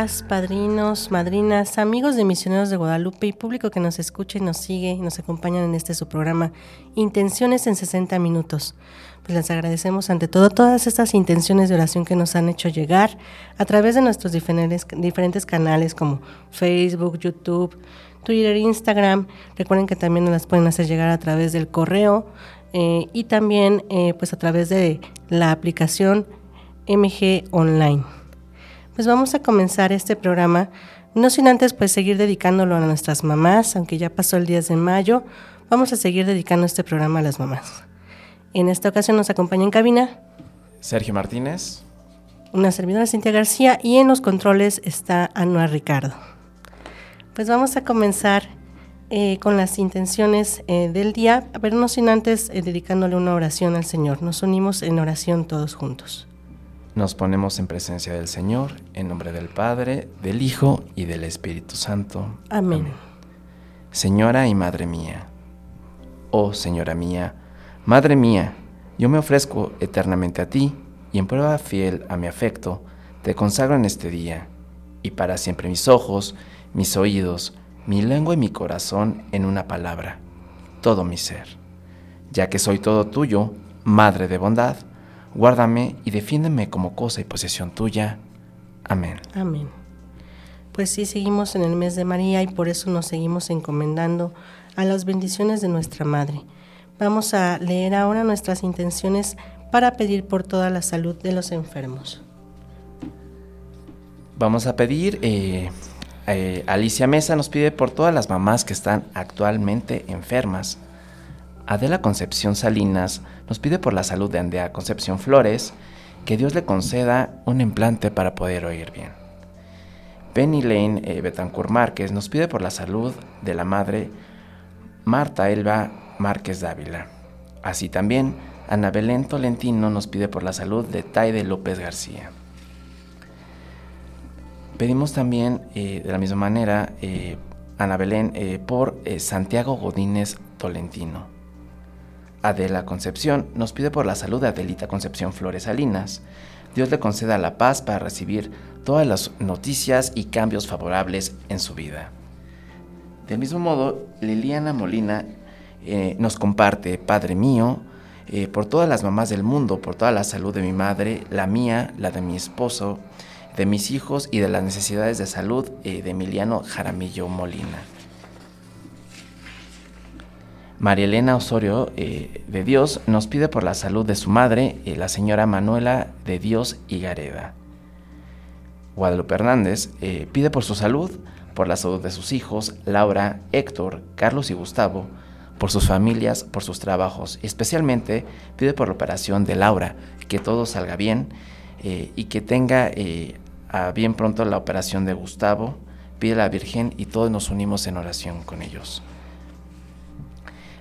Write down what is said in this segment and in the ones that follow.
Padrinos, madrinas, amigos de Misioneros de Guadalupe y público que nos escucha y nos sigue y nos acompañan en este su programa Intenciones en 60 minutos. Pues les agradecemos ante todo todas estas intenciones de oración que nos han hecho llegar a través de nuestros diferentes, diferentes canales como Facebook, YouTube, Twitter, Instagram. Recuerden que también nos las pueden hacer llegar a través del correo eh, y también eh, pues a través de la aplicación MG Online pues vamos a comenzar este programa, no sin antes pues seguir dedicándolo a nuestras mamás, aunque ya pasó el 10 de mayo, vamos a seguir dedicando este programa a las mamás. En esta ocasión nos acompaña en cabina Sergio Martínez, una servidora Cintia García y en los controles está Anuar Ricardo. Pues vamos a comenzar eh, con las intenciones eh, del día, pero no sin antes eh, dedicándole una oración al Señor. Nos unimos en oración todos juntos. Nos ponemos en presencia del Señor, en nombre del Padre, del Hijo y del Espíritu Santo. Amén. Señora y Madre mía, oh Señora mía, Madre mía, yo me ofrezco eternamente a ti y en prueba fiel a mi afecto, te consagro en este día, y para siempre mis ojos, mis oídos, mi lengua y mi corazón en una palabra, todo mi ser. Ya que soy todo tuyo, Madre de bondad, Guárdame y defiéndeme como cosa y posesión tuya. Amén. Amén. Pues sí, seguimos en el mes de María y por eso nos seguimos encomendando a las bendiciones de nuestra Madre. Vamos a leer ahora nuestras intenciones para pedir por toda la salud de los enfermos. Vamos a pedir, eh, eh, Alicia Mesa nos pide por todas las mamás que están actualmente enfermas. Adela Concepción Salinas nos pide por la salud de Andrea Concepción Flores que Dios le conceda un implante para poder oír bien. Penny Lane eh, Betancourt Márquez nos pide por la salud de la madre Marta Elba Márquez Dávila. Así también, Ana Belén Tolentino nos pide por la salud de Taide López García. Pedimos también, eh, de la misma manera, eh, Ana Belén por Santiago Godínez Tolentino. Adela Concepción nos pide por la salud de Adelita Concepción Flores Salinas. Dios le conceda la paz para recibir todas las noticias y cambios favorables en su vida. Del mismo modo, Liliana Molina eh, nos comparte, Padre mío, eh, por todas las mamás del mundo, por toda la salud de mi madre, la mía, la de mi esposo, de mis hijos y de las necesidades de salud eh, de Emiliano Jaramillo Molina. María Elena Osorio eh, de Dios nos pide por la salud de su madre, eh, la señora Manuela de Dios Gareda. Guadalupe Hernández eh, pide por su salud, por la salud de sus hijos, Laura, Héctor, Carlos y Gustavo, por sus familias, por sus trabajos. Especialmente pide por la operación de Laura, que todo salga bien y que tenga a bien pronto la operación de Gustavo. Pide a la Virgen y todos nos unimos en oración con ellos.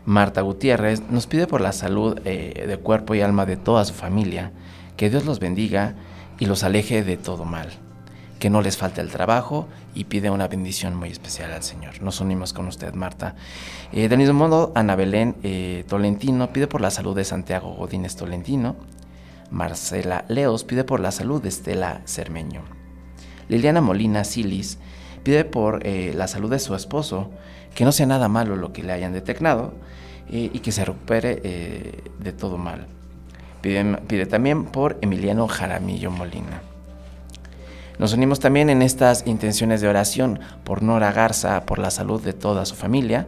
Marta Gutiérrez nos pide por la salud eh, de cuerpo y alma de toda su familia, que Dios los bendiga y los aleje de todo mal, que no les falte el trabajo y pide una bendición muy especial al Señor. Nos unimos con usted, Marta. Eh, del mismo modo, Ana Belén eh, Tolentino pide por la salud de Santiago Godínez Tolentino. Marcela Leos pide por la salud de Estela Cermeño. Liliana Molina Silis pide por la salud de su esposo, que no sea nada malo lo que le hayan detectado eh, y que se recupere eh, de todo mal. Pide, también por Emiliano Jaramillo Molina. Nos unimos también en estas intenciones de oración por Nora Garza, por la salud de toda su familia.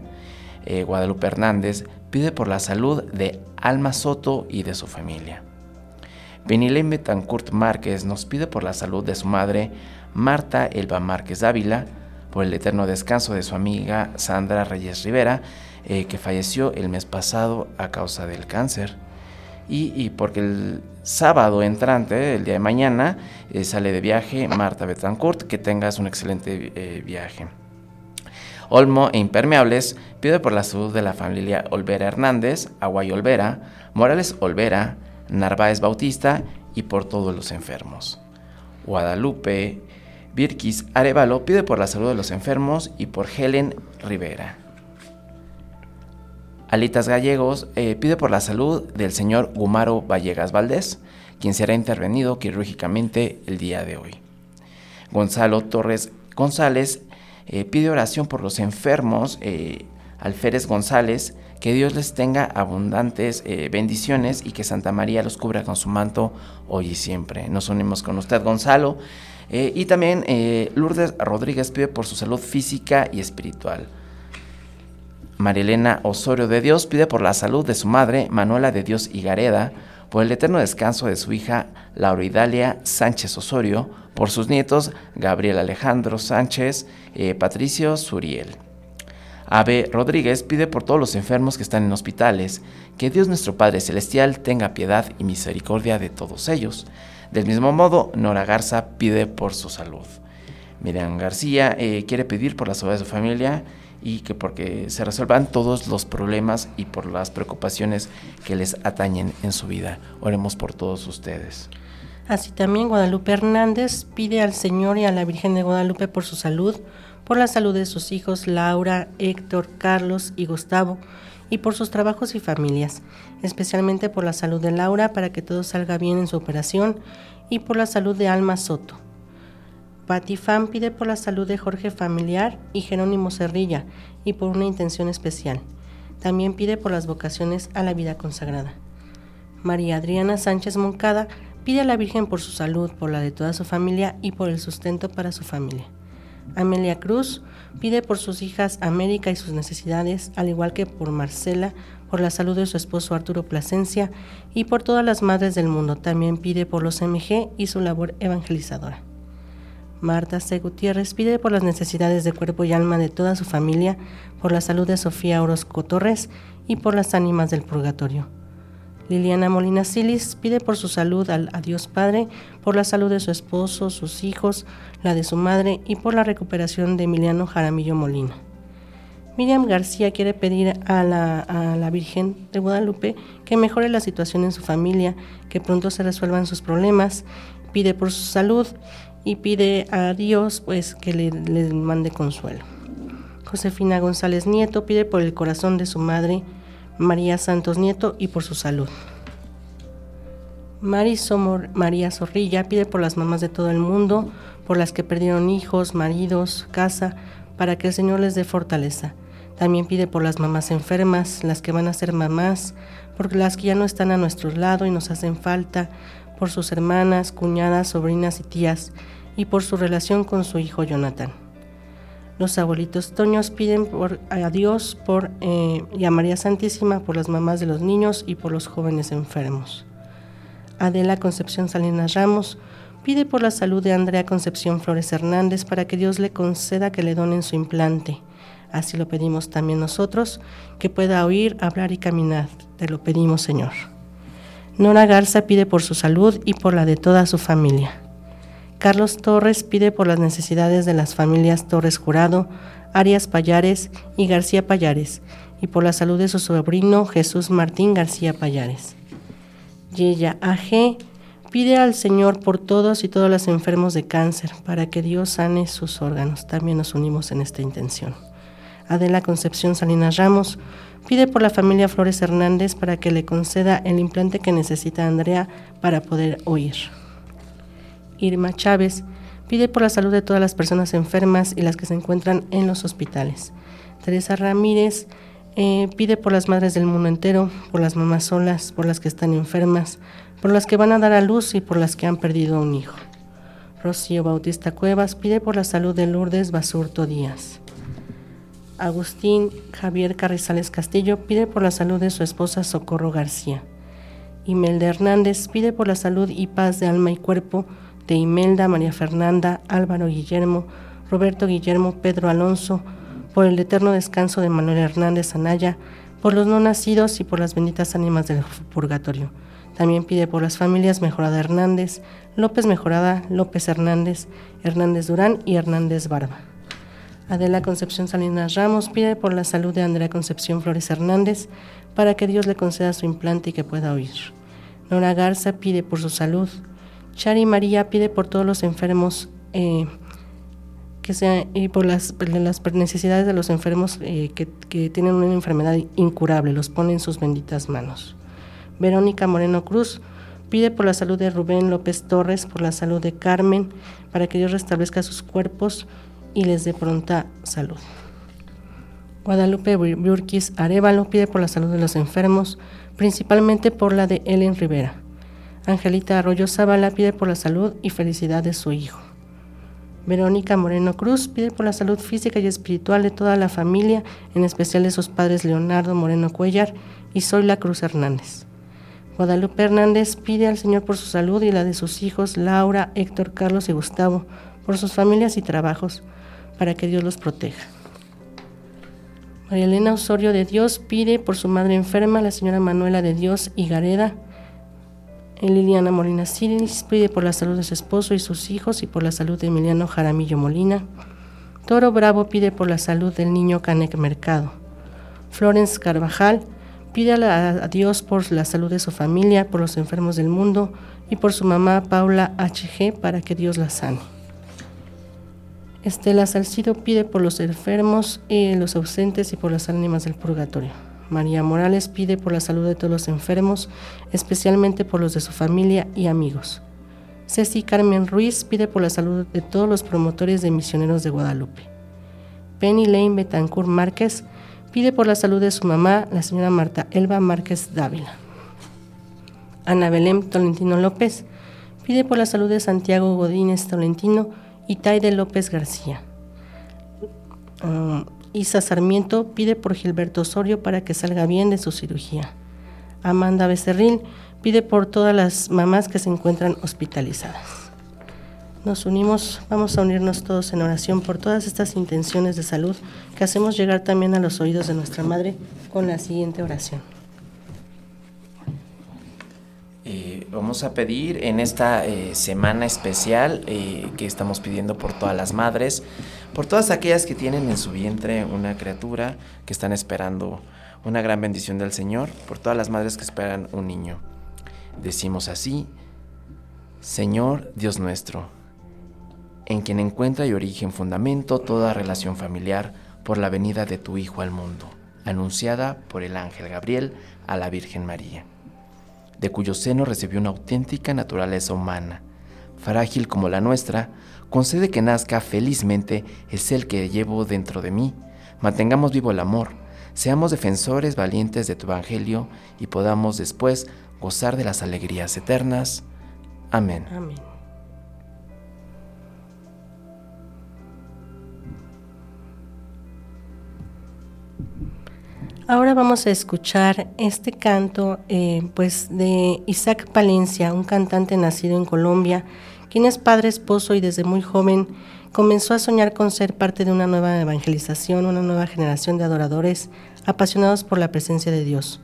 Eh, Guadalupe Hernández pide por la salud de Alma Soto y de su familia. Benilén Betancourt Márquez nos pide por la salud de su madre, Marta Elba Márquez Ávila, por el eterno descanso de su amiga Sandra Reyes Rivera, eh, que falleció el mes pasado a causa del cáncer. Y, porque el sábado entrante, el día de mañana, eh, sale de viaje Marta Betancourt, que tengas un excelente eh, viaje. Olmo e Impermeables pide por la salud de la familia Olvera Hernández, Aguay Olvera, Morales Olvera, Narváez Bautista y por todos los enfermos. Guadalupe Virquis Arevalo pide por la salud de los enfermos y por Helen Rivera. Alitas Gallegos eh, pide por la salud del señor Gumaro Vallegas Valdés, quien será intervenido quirúrgicamente el día de hoy. Gonzalo Torres González eh, pide oración por los enfermos, eh, Alférez González, que Dios les tenga abundantes bendiciones y que Santa María los cubra con su manto hoy y siempre. Nos unimos con usted, Gonzalo. Y también Lourdes Rodríguez pide por su salud física y espiritual. Marilena Osorio de Dios pide por la salud de su madre, Manuela de Dios Higareda, por el eterno descanso de su hija, Lauridalia Sánchez Osorio, por sus nietos, Gabriel Alejandro Sánchez, eh, Patricio Suriel. Ave Rodríguez pide por todos los enfermos que están en hospitales, que Dios nuestro Padre Celestial tenga piedad y misericordia de todos ellos. Del mismo modo, Nora Garza pide por su salud. Miriam García eh, quiere pedir por la salud de su familia y que porque se resuelvan todos los problemas y por las preocupaciones que les atañen en su vida. Oremos por todos ustedes. Así también Guadalupe Hernández pide al Señor y a la Virgen de Guadalupe por su salud, por la salud de sus hijos Laura, Héctor, Carlos y Gustavo, y por sus trabajos y familias, especialmente por la salud de Laura para que todo salga bien en su operación y por la salud de Alma Soto. Fan pide por la salud de Jorge Familiar y Jerónimo Cerrilla y por una intención especial. También pide por las vocaciones a la vida consagrada. María Adriana Sánchez Moncada pide a la Virgen por su salud, por la de toda su familia y por el sustento para su familia. Amelia Cruz pide por sus hijas América y sus necesidades, al igual que por Marcela, por la salud de su esposo Arturo Plasencia y por todas las madres del mundo. También pide por los MG y su labor evangelizadora. Marta C. Gutiérrez pide por las necesidades de cuerpo y alma de toda su familia, por la salud de Sofía Orozco Torres y por las ánimas del purgatorio. Liliana Molina Silis pide por su salud al a Dios Padre, por la salud de su esposo, sus hijos, la de su madre y por la recuperación de Emiliano Jaramillo Molina. Miriam García quiere pedir a la, Virgen de Guadalupe que mejore la situación en su familia, que pronto se resuelvan sus problemas, pide por su salud y pide a Dios pues que le, mande consuelo. Josefina González Nieto pide por el corazón de su madre María Santos Nieto y por su salud. María Zorrilla pide por las mamás de todo el mundo, por las que perdieron hijos, maridos, casa, para que el Señor les dé fortaleza. También pide por las mamás enfermas, las que van a ser mamás, por las que ya no están a nuestro lado y nos hacen falta, por sus hermanas, cuñadas, sobrinas y tías, y por su relación con su hijo Jonathan. Los abuelitos Toños piden por, a Dios por, eh, y a María Santísima por las mamás de los niños y por los jóvenes enfermos. Adela Concepción Salinas Ramos pide por la salud de Andrea Concepción Flores Hernández para que Dios le conceda que le donen su implante. Así lo pedimos también nosotros, que pueda oír, hablar y caminar. Te lo pedimos, Señor. Nora Garza pide por su salud y por la de toda su familia. Carlos Torres pide por las necesidades de las familias Torres Jurado, Arias Payares y García Payares, y por la salud de su sobrino Jesús Martín García Payares. Yeya AG pide al Señor por todos y todos los enfermos de cáncer, para que Dios sane sus órganos. También nos unimos en esta intención. Adela Concepción Salinas Ramos Pide por la familia Flores Hernández para que le conceda el implante que necesita Andrea para poder oír. Irma Chávez pide por la salud de todas las personas enfermas y las que se encuentran en los hospitales. Teresa Ramírez eh, pide por las madres del mundo entero, por las mamás solas, por las que están enfermas, por las que van a dar a luz y por las que han perdido a un hijo. Rocío Bautista Cuevas pide por la salud de Lourdes Basurto Díaz. Agustín Javier Carrizales Castillo pide por la salud de su esposa Socorro García. Imelda Hernández pide por la salud y paz de alma y cuerpo de Imelda, María Fernanda, Álvaro Guillermo, Roberto Guillermo, Pedro Alonso, por el eterno descanso de Manuel Hernández Anaya, por los no nacidos y por las benditas ánimas del purgatorio. También pide por las familias Mejorada Hernández, López Mejorada, López Hernández, Hernández Durán y Hernández Barba. Adela Concepción Salinas Ramos pide por la salud de Andrea Concepción Flores Hernández para que Dios le conceda su implante y que pueda oír. Nora Garza pide por su salud. Chari María pide por todos los enfermos eh, que sea, y por las, necesidades de los enfermos eh, que, que, tienen una enfermedad incurable, los pone en sus benditas manos. Verónica Moreno Cruz pide por la salud de Rubén López Torres, por la salud de Carmen, para que Dios restablezca sus cuerpos y les dé pronta salud. Guadalupe Burquis Arevalo pide por la salud de los enfermos, principalmente por la de Ellen Rivera. Angelita Arroyo Zavala pide por la salud y felicidad de su hijo. Verónica Moreno Cruz pide por la salud física y espiritual de toda la familia, en especial de sus padres Leonardo Moreno Cuellar y Zoila Cruz Hernández. Guadalupe Hernández pide al Señor por su salud y la de sus hijos Laura, Héctor, Carlos y Gustavo, por sus familias y trabajos, para que Dios los proteja. María Elena Osorio de Dios pide por su madre enferma, la señora Manuela de Dios y Gareda. Liliana Molina Siris pide por la salud de su esposo y sus hijos y por la salud de Emiliano Jaramillo Molina. Toro Bravo pide por la salud del niño Canek Mercado. Florence Carvajal pide a Dios por la salud de su familia, por los enfermos del mundo y por su mamá Paula HG para que Dios la sane. Estela Salcido pide por los enfermos, y los ausentes y por las ánimas del purgatorio. María Morales pide por la salud de todos los enfermos, especialmente por los de su familia y amigos. Ceci Carmen Ruiz pide por la salud de todos los promotores de misioneros de Guadalupe. Penny Lane Betancourt Márquez pide por la salud de su mamá, la señora Marta Elba Márquez Dávila. Ana Belén Tolentino López pide por la salud de Santiago Godínez Tolentino y Taide López García. Ah, Isa Sarmiento pide por Gilberto Osorio para que salga bien de su cirugía. Amanda Becerril pide por todas las mamás que se encuentran hospitalizadas. Nos unimos, vamos a unirnos todos en oración por todas estas intenciones de salud que hacemos llegar también a los oídos de nuestra Madre con la siguiente oración. Eh, vamos a pedir en esta eh, semana especial eh, que estamos pidiendo por todas las madres, por todas aquellas que tienen en su vientre una criatura, que están esperando una gran bendición del Señor, por todas las madres que esperan un niño. Decimos así, Señor Dios nuestro, en quien encuentra y origen fundamento toda relación familiar por la venida de tu Hijo al mundo, anunciada por el ángel Gabriel a la Virgen María de cuyo seno recibió una auténtica naturaleza humana. Frágil como la nuestra, concede que nazca felizmente el ser que llevo dentro de mí. Mantengamos vivo el amor, seamos defensores valientes de tu Evangelio y podamos después gozar de las alegrías eternas. Amén. Amén. Ahora vamos a escuchar este canto eh, pues de Isaac Palencia, un cantante nacido en Colombia, quien es padre, esposo y desde muy joven comenzó a soñar con ser parte de una nueva evangelización, una nueva generación de adoradores apasionados por la presencia de Dios.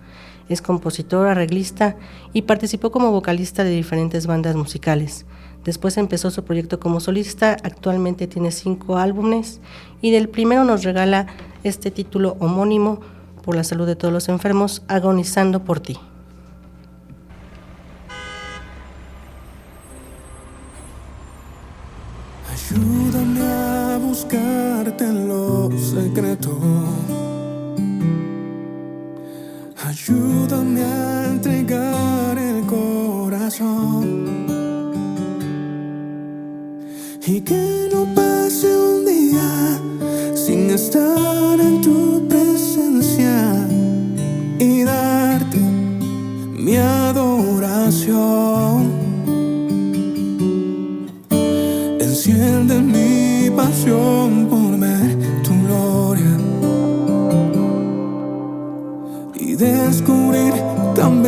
Es compositor, arreglista y participó como vocalista de diferentes bandas musicales. Después empezó su proyecto como solista, actualmente tiene cinco álbumes y del primero nos regala este título homónimo, por la salud de todos los enfermos, agonizando por ti. Ayúdame a buscarte en lo secreto. Ayúdame a entregar el corazón. Y que no pase un día sin estar en tu presencia y darte mi adoración. Enciende mi pasión por ver tu gloria y descubrir tan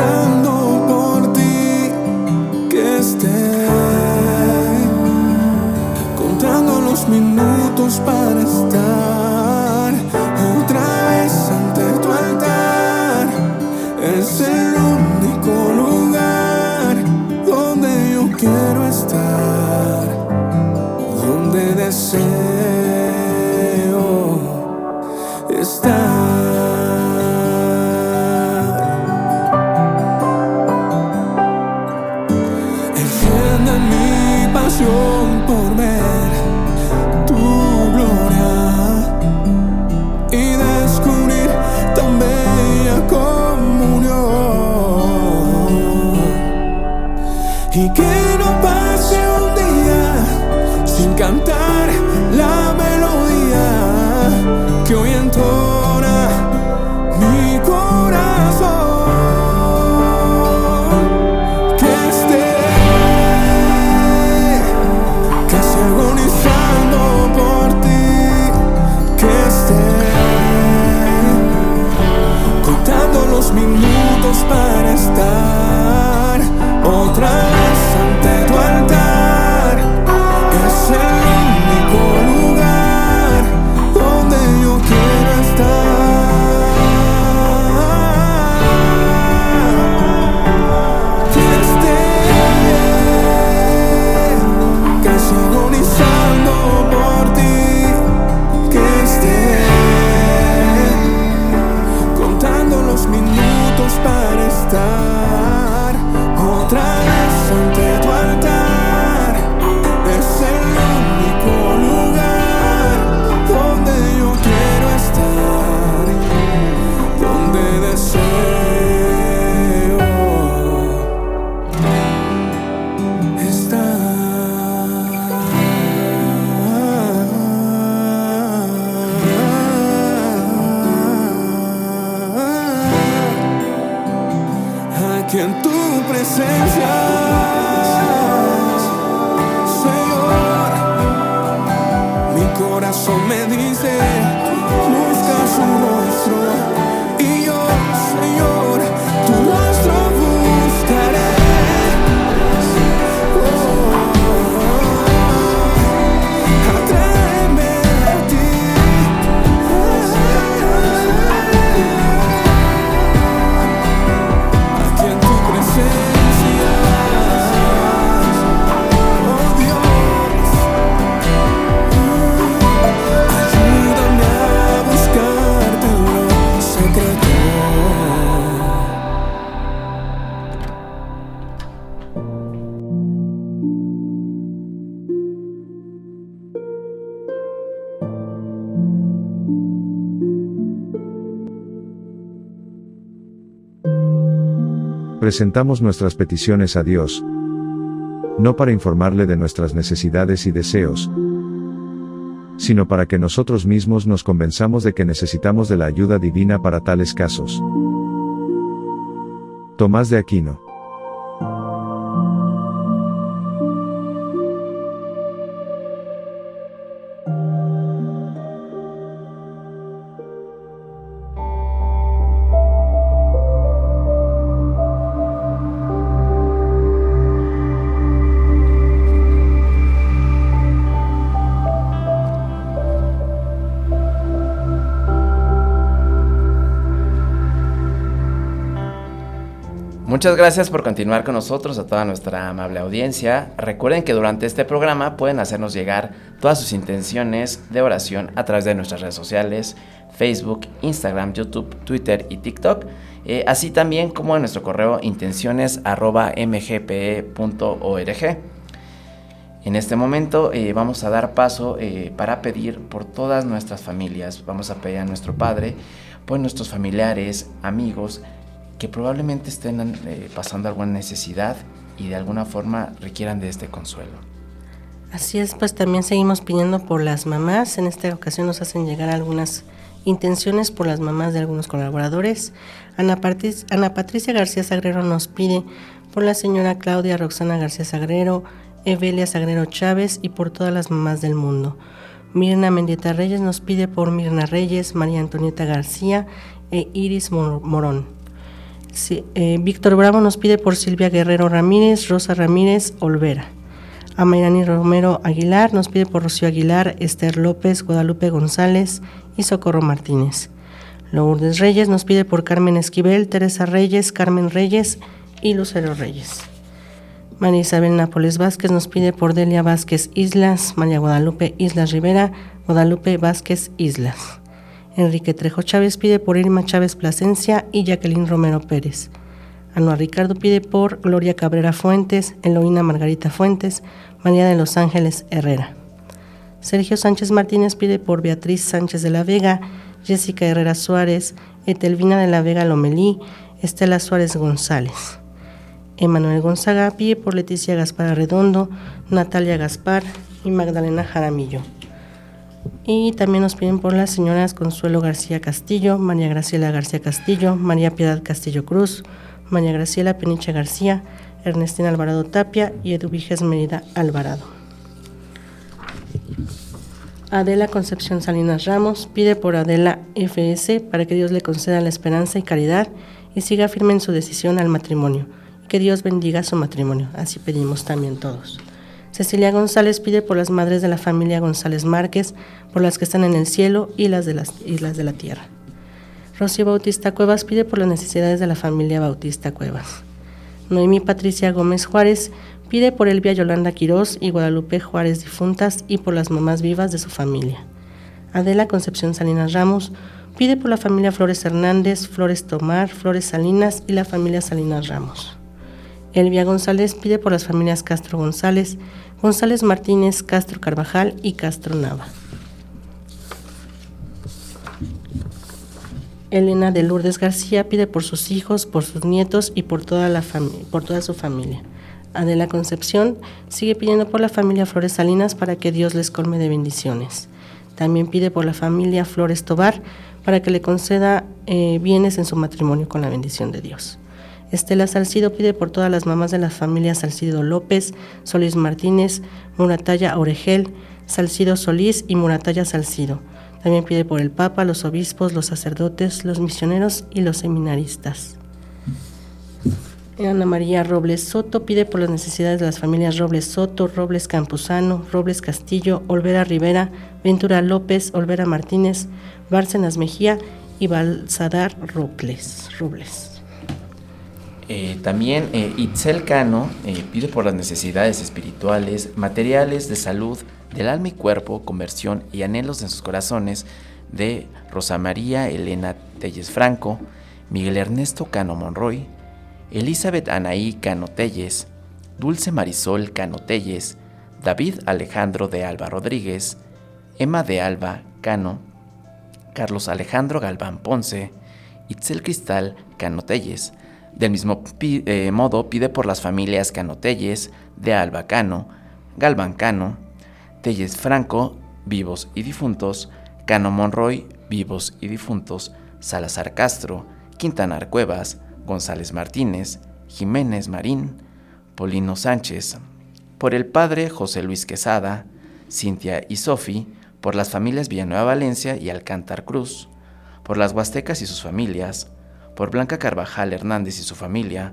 agonizando Presentamos nuestras peticiones a Dios, no para informarle de nuestras necesidades y deseos, sino para que nosotros mismos nos convenzamos de que necesitamos de la ayuda divina para tales casos. Tomás de Aquino. Muchas gracias por continuar con nosotros, a toda nuestra amable audiencia. Recuerden que durante este programa pueden hacernos llegar todas sus intenciones de oración a través de nuestras redes sociales, Facebook, Instagram, YouTube, Twitter y TikTok, eh, así también como en nuestro correo intenciones.mgpe.org. En este momento eh, vamos a dar paso eh, para pedir por todas nuestras familias, vamos a pedir a nuestro Padre, por nuestros familiares, amigos, que probablemente estén eh, pasando alguna necesidad y de alguna forma requieran de este consuelo. Así es, pues también seguimos pidiendo por las mamás. En esta ocasión nos hacen llegar algunas intenciones por las mamás de algunos colaboradores. Ana, Ana Patricia García Sagrero nos pide por la señora Claudia Roxana García Sagrero, Evelia Sagrero Chávez y por todas las mamás del mundo. Mirna Mendieta Reyes nos pide por Mirna Reyes, María Antonieta García e Iris Morón. Eh, Víctor Bravo nos pide por Silvia Guerrero Ramírez, Rosa Ramírez Olvera. Amairani Romero Aguilar nos pide por Rocío Aguilar, Esther López, Guadalupe González y Socorro Martínez. Lourdes Reyes nos pide por Carmen Esquivel, Teresa Reyes, Carmen Reyes y Lucero Reyes. María Isabel Nápoles Vázquez nos pide por Delia Vázquez Islas, María Guadalupe Islas Rivera, Guadalupe Vázquez Islas. Enrique Trejo Chávez pide por Irma Chávez Plasencia y Jacqueline Romero Pérez. Anuar Ricardo pide por Gloria Cabrera Fuentes, Eloína Margarita Fuentes, María de los Ángeles Herrera. Sergio Sánchez Martínez pide por Beatriz Sánchez de la Vega, Jessica Herrera Suárez, Etelvina de la Vega Lomelí, Estela Suárez González. Emanuel Gonzaga pide por Leticia Gaspar Redondo, Natalia Gaspar y Magdalena Jaramillo. Y también nos piden por las señoras Consuelo García Castillo, María Graciela García Castillo, María Piedad Castillo Cruz, María Graciela Peniche García, Ernestina Alvarado Tapia y Eduviges Merida Alvarado. Adela Concepción Salinas Ramos pide por Adela FS para que Dios le conceda la esperanza y caridad y siga firme en su decisión al matrimonio. Que Dios bendiga su matrimonio. Así pedimos también todos. Cecilia González pide por las madres de la familia González Márquez, por las que están en el cielo y las de las islas de la tierra. Rocío Bautista Cuevas pide por las necesidades de la familia Bautista Cuevas. Noemí Patricia Gómez Juárez pide por Elvia Yolanda Quirós y Guadalupe Juárez difuntas y por las mamás vivas de su familia. Adela Concepción Salinas Ramos pide por la familia Flores Hernández, Flores Tomar, Flores Salinas y la familia Salinas Ramos. Elvia González pide por las familias Castro González, González Martínez, Castro Carvajal y Castro Nava. Elena de Lourdes García pide por sus hijos, por sus nietos y por toda, la por toda su familia. Adela Concepción sigue pidiendo por la familia Flores Salinas para que Dios les colme de bendiciones. También pide por la familia Flores Tobar para que le conceda eh, bienes en su matrimonio con la bendición de Dios. Estela Salcido pide por todas las mamás de las familias Salcido López, Solís Martínez, Murataya Oregel, Salcido Solís y Murataya Salcido. También pide por el Papa, los obispos, los sacerdotes, los misioneros y los seminaristas. Ana María Robles Soto pide por las necesidades de las familias Robles Soto, Robles Campuzano, Robles Castillo, Olvera Rivera, Ventura López, Olvera Martínez, Bárcenas Mejía y Balsadar Robles. Robles. Eh, también eh, Itzel Cano eh, pide por las necesidades espirituales, materiales, de salud, del alma y cuerpo, conversión y anhelos en sus corazones de Rosa María Elena Telles Franco, Miguel Ernesto Cano Monroy, Elizabeth Anaí Cano Telles, Dulce Marisol Cano Telles, David Alejandro de Alba Rodríguez, Emma de Alba Cano, Carlos Alejandro Galván Ponce, Itzel Cristal Cano Telles, del mismo eh, modo, pide por las familias Canotelles, de Alba Cano, Galván Cano, Telles Franco, vivos y difuntos, Cano Monroy, vivos y difuntos, Salazar Castro, Quintanar Cuevas, González Martínez, Jiménez Marín, Polino Sánchez, por el padre José Luis Quesada, Cintia y Sofi, por las familias Villanueva Valencia y Alcántar Cruz, por las Huastecas y sus familias, por Blanca Carvajal Hernández y su familia,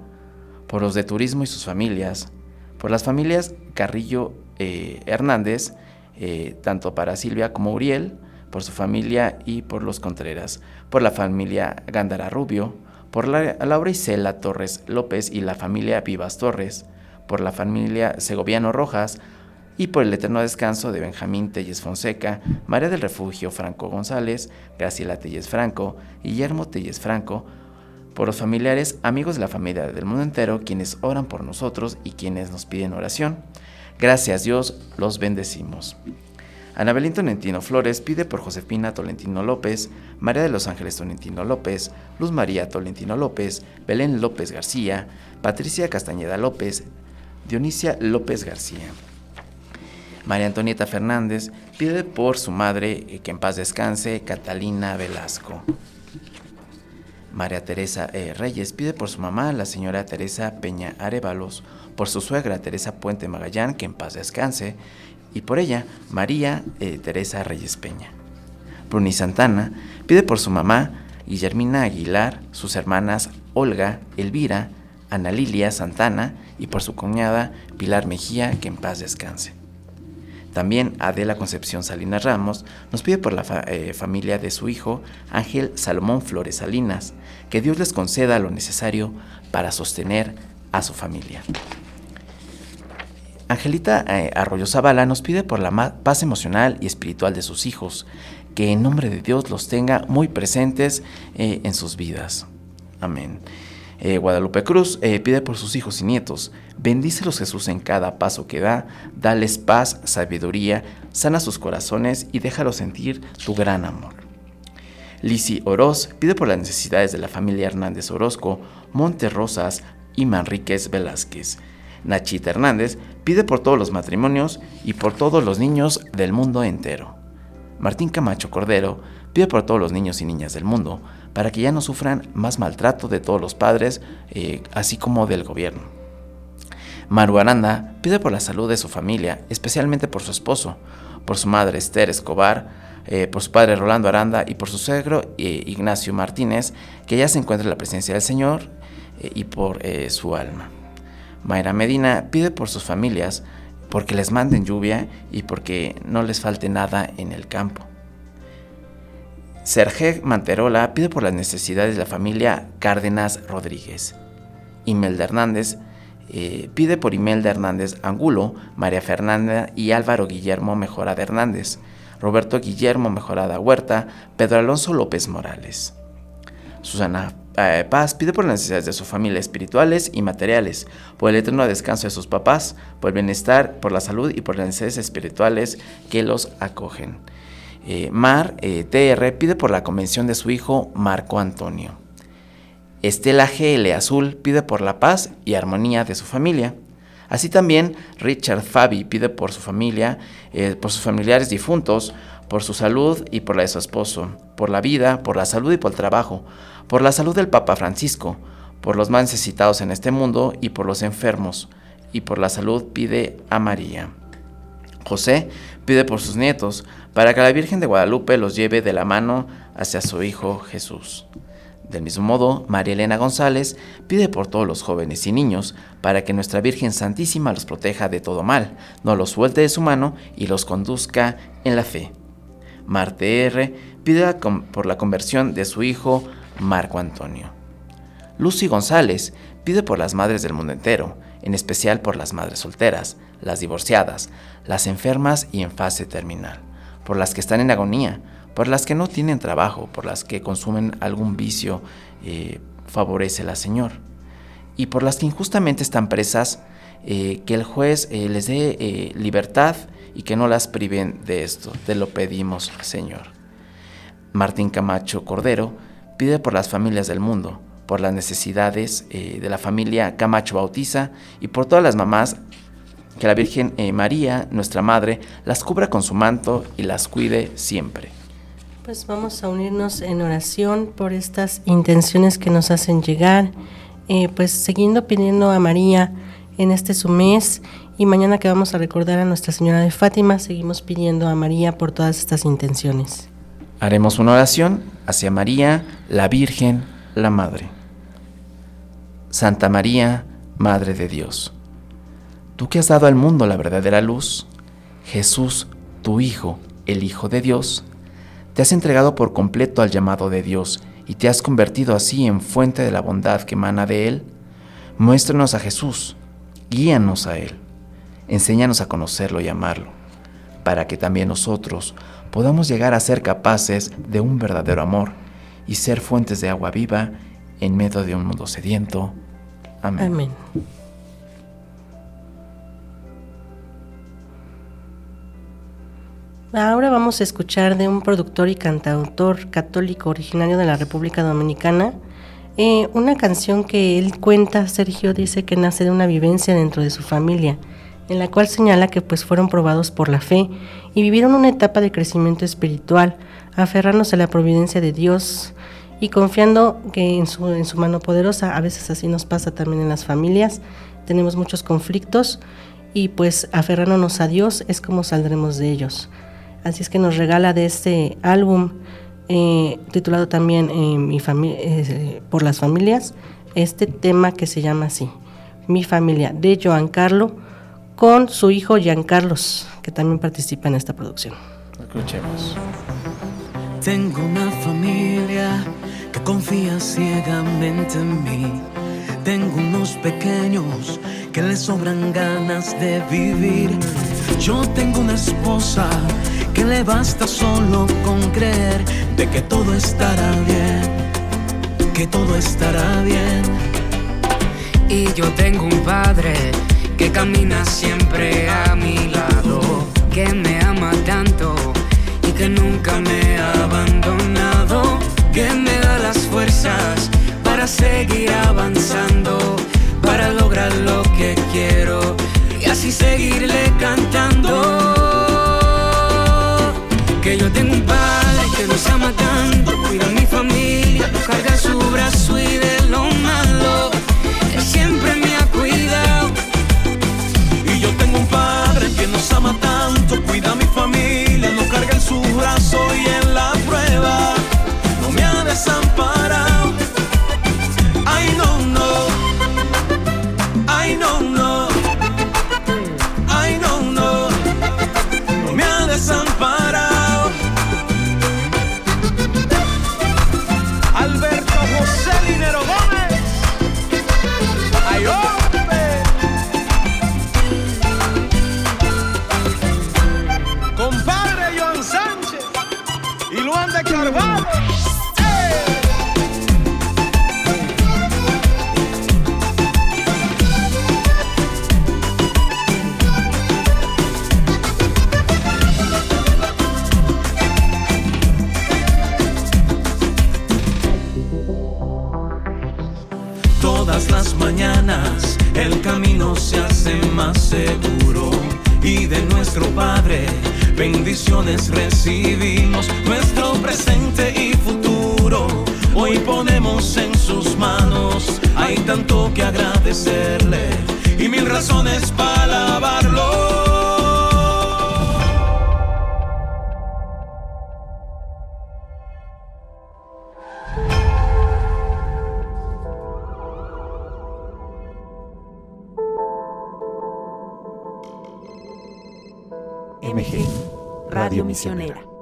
por los de Turismo y sus familias, por las familias Carrillo eh, Hernández, eh, tanto para Silvia como Uriel, por su familia y por los Contreras, por la familia Gándara Rubio, por la, Laura Isela Torres López y la familia Vivas Torres, por la familia Segoviano Rojas, y por el eterno descanso de Benjamín Telles Fonseca, María del Refugio Franco González, Graciela Telles Franco, Guillermo Telles Franco, por los familiares, amigos de la familia del mundo entero, quienes oran por nosotros y quienes nos piden oración. Gracias Dios, los bendecimos. Anabelín Tolentino Flores pide por Josefina Tolentino López, María de los Ángeles Tolentino López, Luz María Tolentino López, Belén López García, Patricia Castañeda López, Dionisia López García. María Antonieta Fernández pide por su madre, eh, que en paz descanse, Catalina Velasco. María Teresa eh, Reyes pide por su mamá, la señora Teresa Peña Arevalos, por su suegra Teresa Puente Magallán, que en paz descanse, y por ella, María eh, Teresa Reyes Peña. Bruni Santana pide por su mamá, Guillermina Aguilar, sus hermanas Olga, Elvira, Ana Lilia Santana y por su cuñada Pilar Mejía, que en paz descanse. También Adela Concepción Salinas Ramos nos pide por la eh, familia de su hijo Ángel Salomón Flores Salinas, que Dios les conceda lo necesario para sostener a su familia. Angelita eh, Arroyo Zavala nos pide por la paz emocional y espiritual de sus hijos, que en nombre de Dios los tenga muy presentes eh, en sus vidas. Amén. Eh, Guadalupe Cruz eh, pide por sus hijos y nietos, bendícelos Jesús en cada paso que da, dales paz, sabiduría, sana sus corazones y déjalos sentir tu gran amor. Lisi Oroz pide por las necesidades de la familia Hernández Orozco, Monte Rosas y Manríquez Velázquez. Nachita Hernández pide por todos los matrimonios y por todos los niños del mundo entero. Martín Camacho Cordero pide por todos los niños y niñas del mundo para que ya no sufran más maltrato de todos los padres, eh, así como del gobierno. Maru Aranda pide por la salud de su familia, especialmente por su esposo, por su madre Esther Escobar, eh, por su padre Rolando Aranda y por su suegro eh, Ignacio Martínez, que ya se encuentra en la presencia del Señor y por su alma. Mayra Medina pide por sus familias, porque les manden lluvia y porque no les falte nada en el campo. Sergé Manterola pide por las necesidades de la familia Cárdenas Rodríguez. Imelda Hernández eh, pide por Imelda Hernández Angulo, María Fernanda y Álvaro Guillermo Mejorada Hernández, Roberto Guillermo Mejorada Huerta, Pedro Alonso López Morales. Susana eh, Paz pide por las necesidades de su familia espirituales y materiales, por el eterno descanso de sus papás, por el bienestar, por la salud y por las necesidades espirituales que los acogen. Eh, Mar eh, TR pide por la convención de su hijo Marco Antonio. Estela GL Azul pide por la paz y armonía de su familia. Así también Richard Fabi pide por su familia, eh, por sus familiares difuntos, por su salud y por la de su esposo, por la vida, por la salud y por el trabajo, por la salud del Papa Francisco, por los más necesitados en este mundo y por los enfermos, y por la salud pide a María. José pide por sus nietos, para que la Virgen de Guadalupe los lleve de la mano hacia su Hijo Jesús. Del mismo modo, María Elena González pide por todos los jóvenes y niños, para que nuestra Virgen Santísima los proteja de todo mal, no los suelte de su mano y los conduzca en la fe. Marte R pide por la conversión de su hijo Marco Antonio. Lucy González pide por las madres del mundo entero, en especial por las madres solteras, las divorciadas, las enfermas y en fase terminal, por las que están en agonía, por las que no tienen trabajo, por las que consumen algún vicio, eh, favorece la Señor, y por las que injustamente están presas, eh, que el juez eh, les dé eh, libertad y que no las priven de esto, te lo pedimos, Señor. Martín Camacho Cordero pide por las familias del mundo, por las necesidades de la familia Camacho Bautiza y por todas las mamás, que la Virgen eh, María, nuestra Madre, las cubra con su manto y las cuide siempre. Pues vamos a unirnos en oración por estas intenciones que nos hacen llegar, eh, pues siguiendo pidiendo a María en este su mes y mañana que vamos a recordar a Nuestra Señora de Fátima, seguimos pidiendo a María por todas estas intenciones. Haremos una oración hacia María, la Virgen, la Madre. Santa María, Madre de Dios, tú que has dado al mundo la verdadera luz, Jesús, tu Hijo, el Hijo de Dios, te has entregado por completo al llamado de Dios y te has convertido así en fuente de la bondad que emana de Él. Muéstranos a Jesús, guíanos a Él, enséñanos a conocerlo y amarlo, para que también nosotros podamos llegar a ser capaces de un verdadero amor y ser fuentes de agua viva en medio de un mundo sediento. Amén. Amén. Ahora vamos a escuchar de un productor y cantautor católico originario de la República Dominicana eh, una canción que él cuenta, Sergio dice que nace de una vivencia dentro de su familia, en la cual señala que pues fueron probados por la fe y vivieron una etapa de crecimiento espiritual, aferrarnos a la providencia de Dios y confiando que en su, en su mano poderosa, a veces así nos pasa también en las familias, tenemos muchos conflictos y pues aferrándonos a Dios es como saldremos de ellos. Así es que nos regala de este álbum eh, titulado también eh, Mi eh, por las familias este tema que se llama así, Mi familia de Joan Carlo con su hijo Giancarlos, que también participa en esta producción. Escuchemos. Tengo una familia que confía ciegamente en mí. Tengo unos pequeños que les sobran ganas de vivir. Yo tengo una esposa le basta solo con creer de que todo estará bien, que todo estará bien. Y yo tengo un padre que camina siempre a mi lado, que me ama tanto y que nunca me ha abandonado, que me da las fuerzas para seguir avanzando, para lograr lo que quiero y así seguirle cantando. Radio Misionera.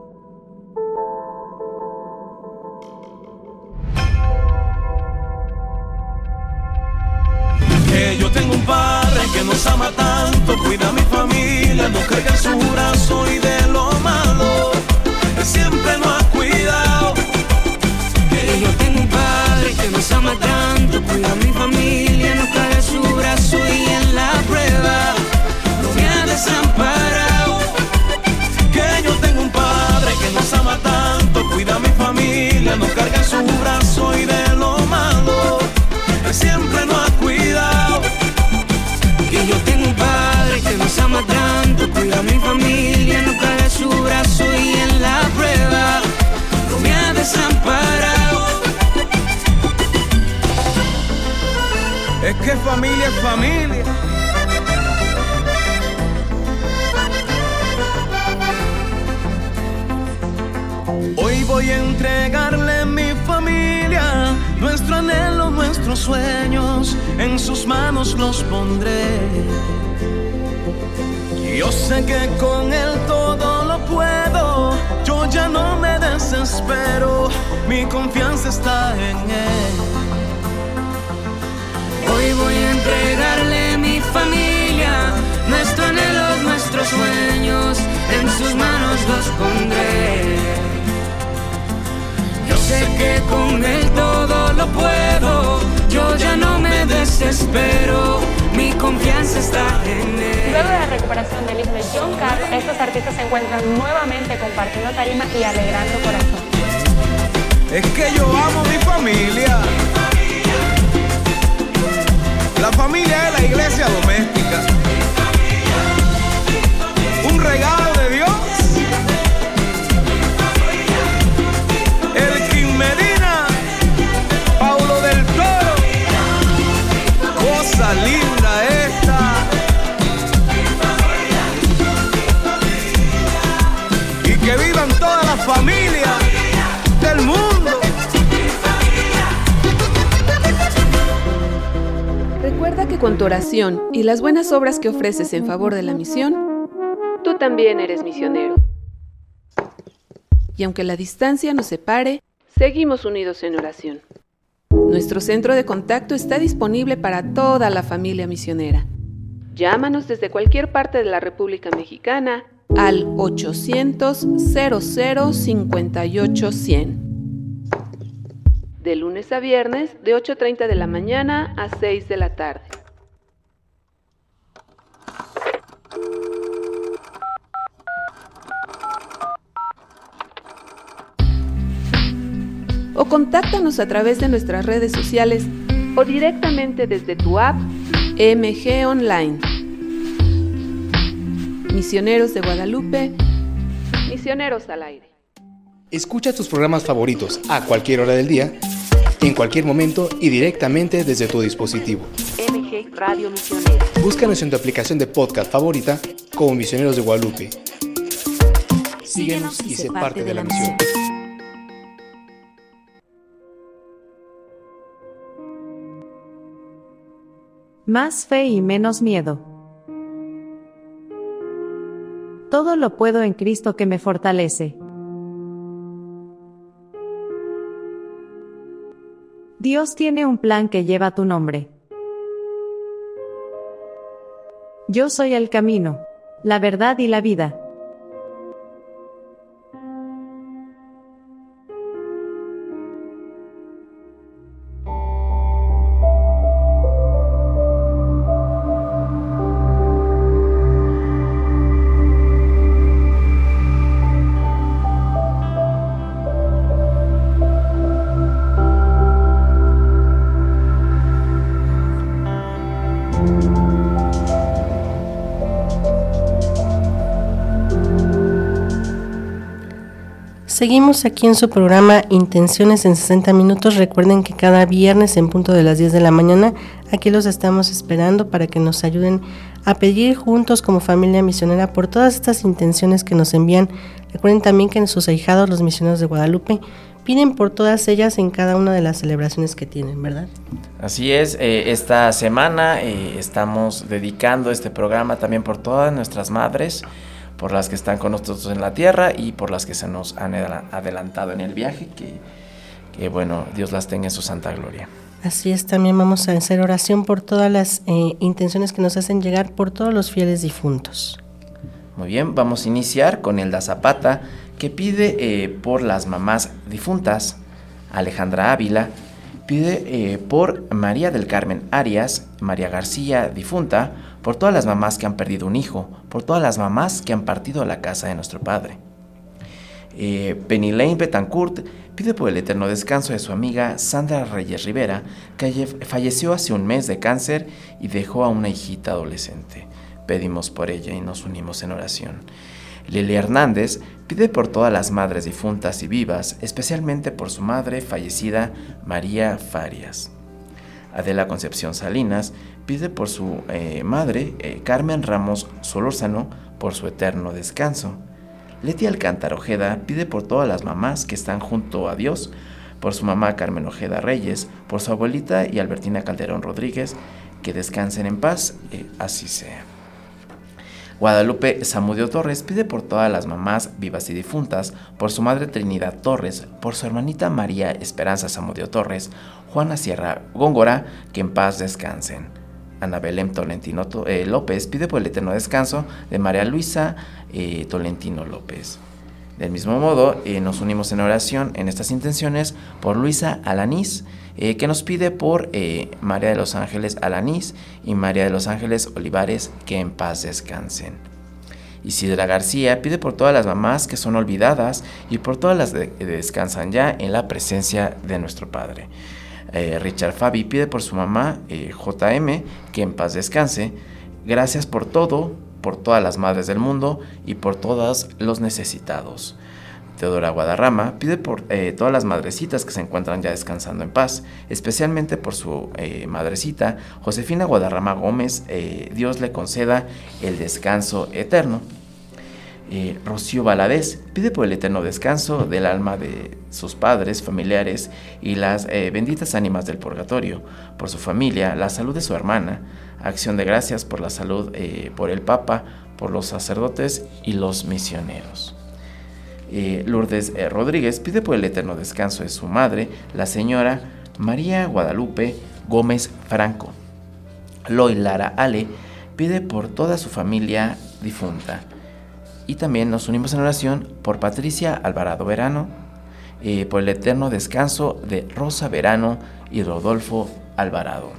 Tu oración y las buenas obras que ofreces en favor de la misión, tú también eres misionero. Y aunque la distancia nos separe, seguimos unidos en oración. Nuestro centro de contacto está disponible para toda la familia misionera. Llámanos desde cualquier parte de la República Mexicana al 800 00 58 100. De lunes a viernes, de 8.30 de la mañana a 6 de la tarde. O contáctanos a través de nuestras redes sociales o directamente desde tu app MG Online. Misioneros de Guadalupe, misioneros al aire. Escucha tus programas favoritos a cualquier hora del día, en cualquier momento y directamente desde tu dispositivo. MG Radio Misionera. Búscanos en tu aplicación de podcast favorita como Misioneros de Guadalupe. Síguenos y sé parte de la misión. Más fe y menos miedo. Todo lo puedo en Cristo que me fortalece. Dios tiene un plan que lleva tu nombre. Yo soy el camino, la verdad y la vida. Seguimos aquí en su programa Intenciones en 60 minutos. Recuerden que cada viernes en punto de las 10 de la mañana aquí los estamos esperando para que nos ayuden a pedir juntos como familia misionera por todas estas intenciones que nos envían. Recuerden también que en sus ahijados, los misioneros de Guadalupe, piden por todas ellas en cada una de las celebraciones que tienen, ¿verdad? Así es, eh, esta semana eh, estamos dedicando este programa también por todas nuestras madres por las que están con nosotros en la tierra y por las que se nos han adelantado en el viaje, que, bueno, Dios las tenga en su santa gloria. Así es, también vamos a hacer oración por todas las eh, intenciones que nos hacen llegar por todos los fieles difuntos. Muy bien, vamos a iniciar con Elda Zapata, que pide eh, por las mamás difuntas, Alejandra Ávila, pide eh, por María del Carmen Arias, María García difunta, por todas las mamás que han perdido un hijo, por todas las mamás que han partido a la casa de nuestro Padre. Eh, Penny Betancourt pide por el eterno descanso de su amiga Sandra Reyes Rivera, que falleció hace un mes de cáncer y dejó a una hijita adolescente. Pedimos por ella y nos unimos en oración. Lili Hernández pide por todas las madres difuntas y vivas, especialmente por su madre fallecida María Farias. Adela Concepción Salinas pide por su eh, madre, eh, Carmen Ramos Solórzano, por su eterno descanso. Leti Alcántara Ojeda pide por todas las mamás que están junto a Dios, por su mamá Carmen Ojeda Reyes, por su abuelita y Albertina Calderón Rodríguez, que descansen en paz, eh, así sea. Guadalupe Zamudio Torres pide por todas las mamás vivas y difuntas, por su madre Trinidad Torres, por su hermanita María Esperanza Zamudio Torres, Juana Sierra Góngora, que en paz descansen. Ana Belém Tolentino eh, López pide por el eterno descanso de María Luisa eh, Tolentino López. Del mismo modo, eh, nos unimos en oración en estas intenciones por Luisa Alanís, que nos pide por María de los Ángeles Alanís y María de los Ángeles Olivares, que en paz descansen. Isidra García pide por todas las mamás que son olvidadas y por todas las que descansan ya en la presencia de nuestro Padre. Eh, Richard Fabi pide por su mamá, eh, JM, que en paz descanse. Gracias por todo, por todas las madres del mundo y por todos los necesitados. Teodora Guadarrama pide por eh, todas las madrecitas que se encuentran ya descansando en paz, especialmente por su madrecita, Josefina Guadarrama Gómez, Dios le conceda el descanso eterno. Eh, Rocío Valadez pide por el eterno descanso del alma de sus padres, familiares y las eh, benditas ánimas del purgatorio, por su familia, la salud de su hermana, acción de gracias por la salud, eh, por el Papa, por los sacerdotes y los misioneros. Lourdes Rodríguez pide por el eterno descanso de su madre, la señora María Guadalupe Gómez Franco. Loy Lara Ale pide por toda su familia difunta y también nos unimos en oración por Patricia Alvarado Verano, eh, por el eterno descanso de Rosa Verano y Rodolfo Alvarado.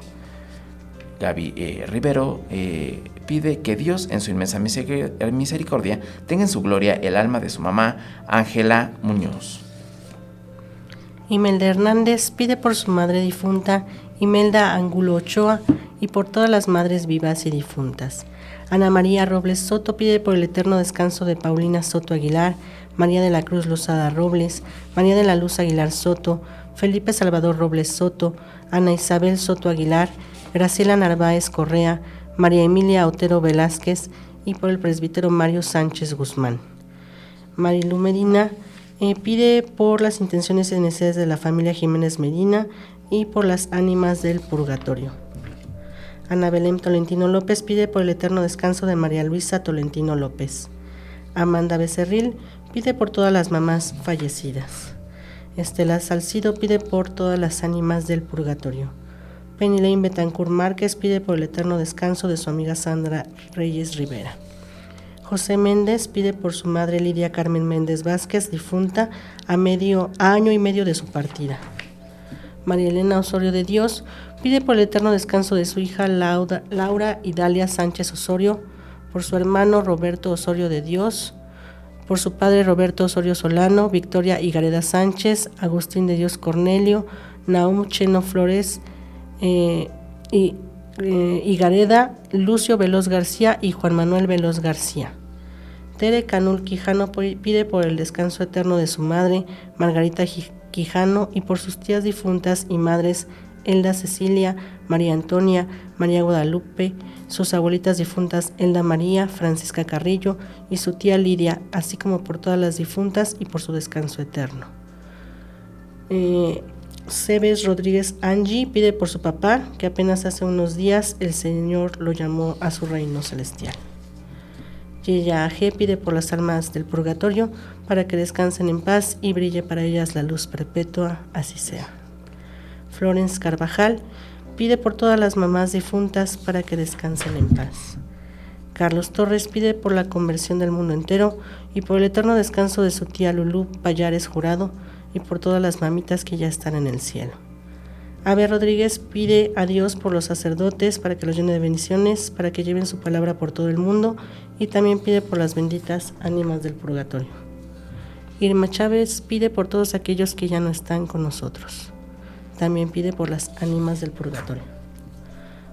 Gaby eh, Rivero eh, pide que Dios en su inmensa misericordia tenga en su gloria el alma de su mamá, Ángela Muñoz. Imelda Hernández pide por su madre difunta, Imelda Angulo Ochoa, y por todas las madres vivas y difuntas. Ana María Robles Soto pide por el eterno descanso de Paulina Soto Aguilar, María de la Cruz Lozada Robles, María de la Luz Aguilar Soto, Felipe Salvador Robles Soto, Ana Isabel Soto Aguilar, Graciela Narváez Correa, María Emilia Otero Velázquez y por el presbítero Mario Sánchez Guzmán. Marilu Medina eh, pide por las intenciones y necesidades de la familia Jiménez Medina y por las ánimas del purgatorio. Ana Belén Tolentino López pide por el eterno descanso de María Luisa Tolentino López. Amanda Becerril pide por todas las mamás fallecidas. Estela Salcido pide por todas las ánimas del purgatorio. Penny Betancourt Márquez pide por el eterno descanso de su amiga Sandra Reyes Rivera. José Méndez pide por su madre Lidia Carmen Méndez Vázquez, difunta, a medio año y medio de su partida. María Elena Osorio de Dios Pide por el eterno descanso de su hija Laura Idalia Sánchez Osorio, por su hermano Roberto Osorio de Dios, por su padre Roberto Osorio Solano, Victoria Igareda Sánchez, Agustín de Dios Cornelio, Naum Cheno Flores eh, y, eh, Lucio Veloz García y Juan Manuel Veloz García. Tere Canul Quijano pide por el descanso eterno de su madre, Margarita Quijano, y por sus tías difuntas y madres Elda Cecilia, María Antonia, María Guadalupe, sus abuelitas difuntas Elda María, Francisca Carrillo y su tía Lidia, así como por todas las difuntas y por su descanso eterno. Eh, Cebes Rodríguez Angie pide por su papá, que apenas hace unos días el Señor lo llamó a su reino celestial. Yeya G pide por las almas del purgatorio para que descansen en paz y brille para ellas la luz perpetua, así sea. Florence Carvajal pide por todas las mamás difuntas para que descansen en paz. Carlos Torres pide por la conversión del mundo entero y por el eterno descanso de su tía Lulú Payares Jurado y por todas las mamitas que ya están en el cielo. Ave Rodríguez pide a Dios por los sacerdotes para que los llene de bendiciones, para que lleven su palabra por todo el mundo y también pide por las benditas ánimas del purgatorio. Irma Chávez pide por todos aquellos que ya no están con nosotros. También pide por las ánimas del purgatorio.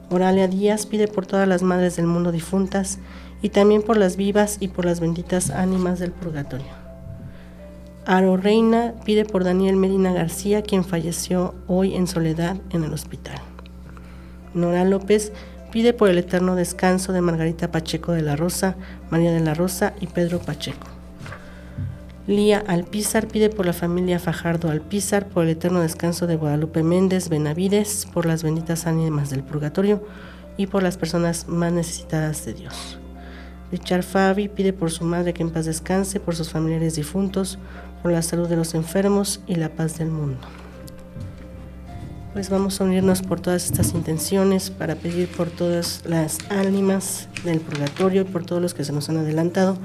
Oralia Díaz pide por todas las madres del mundo difuntas y también por las vivas y por las benditas ánimas del purgatorio. Aro Reina pide por Daniel Medina García, quien falleció hoy en soledad en el hospital. Nora López pide por el eterno descanso de Margarita Pacheco de la Rosa, María de la Rosa y Pedro Pacheco. Lía Alpizar pide por la familia Fajardo Alpizar, por el eterno descanso de Guadalupe Méndez Benavides, por las benditas ánimas del purgatorio y por las personas más necesitadas de Dios. Richard Fabi pide por su madre que en paz descanse, por sus familiares difuntos, por la salud de los enfermos y la paz del mundo. Pues vamos a unirnos por todas estas intenciones para pedir por todas las ánimas del purgatorio y por todos los que se nos han adelantado.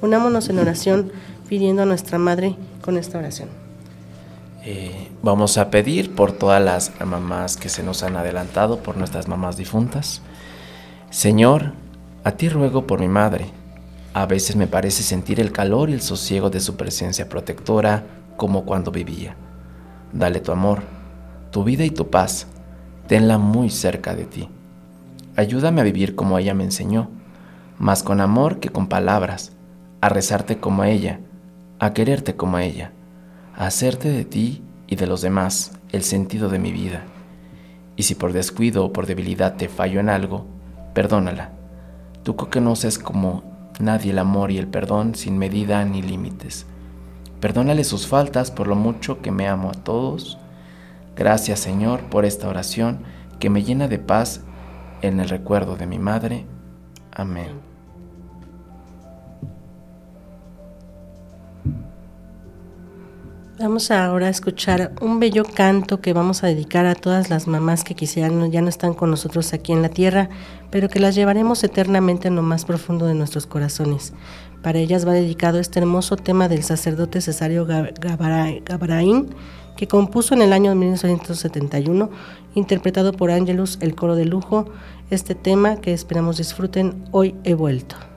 Unámonos en oración pidiendo a nuestra Madre con esta oración. Eh, vamos a pedir por todas las mamás que se nos han adelantado, por nuestras mamás difuntas. Señor, a ti ruego por mi madre. A veces me parece sentir el calor y el sosiego de su presencia protectora como cuando vivía. Dale tu amor, tu vida y tu paz. Tenla muy cerca de ti. Ayúdame a vivir como ella me enseñó, más con amor que con palabras, a rezarte como ella a quererte como a ella, a hacerte de ti y de los demás el sentido de mi vida. Y si por descuido o por debilidad te fallo en algo, perdónala. Tú conoces como nadie el amor y el perdón sin medida ni límites. Perdónale sus faltas por lo mucho que me amo a todos. Gracias Señor por esta oración que me llena de paz en el recuerdo de mi madre. Amén. Vamos ahora a escuchar un bello canto que vamos a dedicar a todas las mamás que quisieran ya no están con nosotros aquí en la tierra, pero que las llevaremos eternamente en lo más profundo de nuestros corazones. Para ellas va dedicado este hermoso tema del sacerdote Cesario Gabaraín, que compuso en el año 1971, interpretado por Angelus, el coro de lujo, este tema que esperamos disfruten, Hoy he vuelto.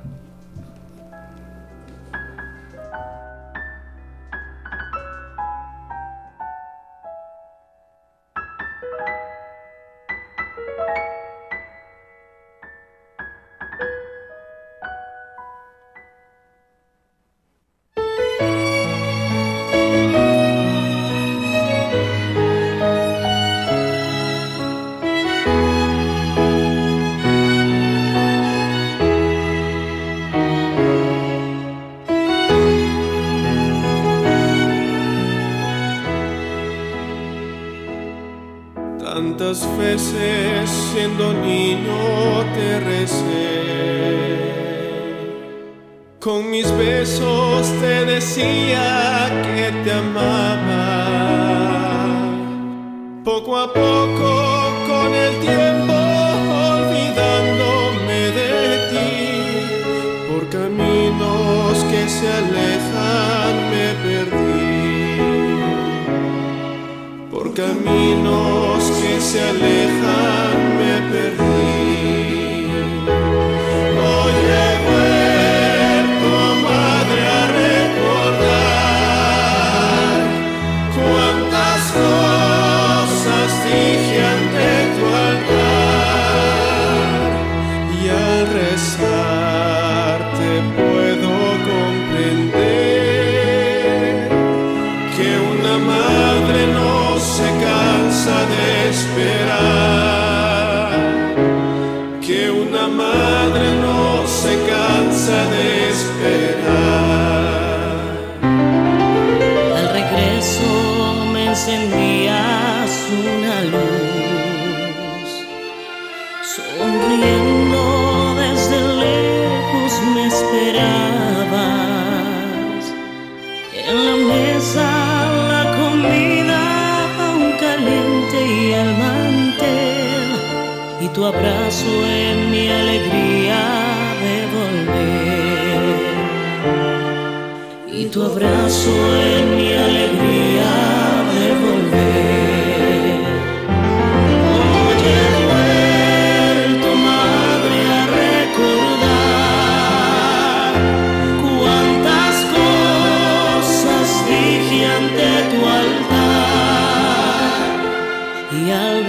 Abrazo en mi alegría de volver. Y tu abrazo en mi alegría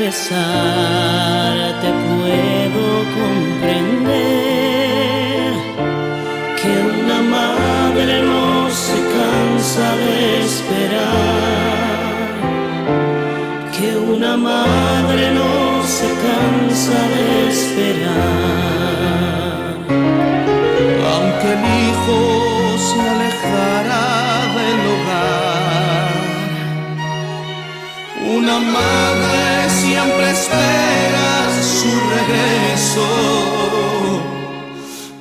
besar comprender que una madre no se cansa de esperar, que una madre no se cansa de esperar. Aunque el hijo se alejara del hogar, una madre siempre espera regreso,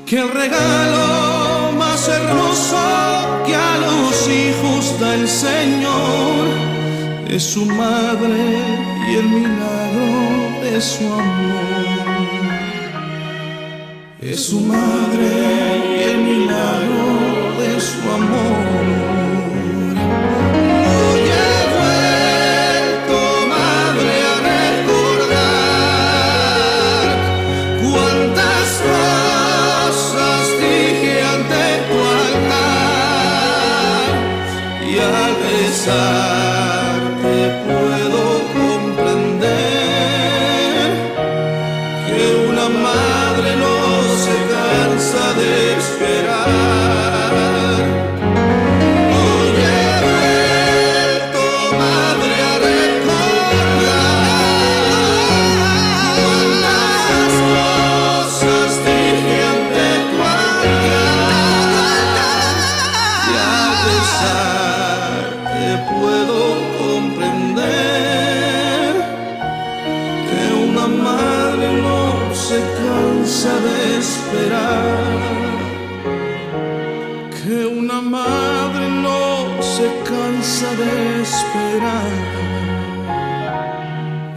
que el regalo más hermoso que a los hijos da el Señor es su madre y el milagro de su amor. Es su madre y el milagro de su amor.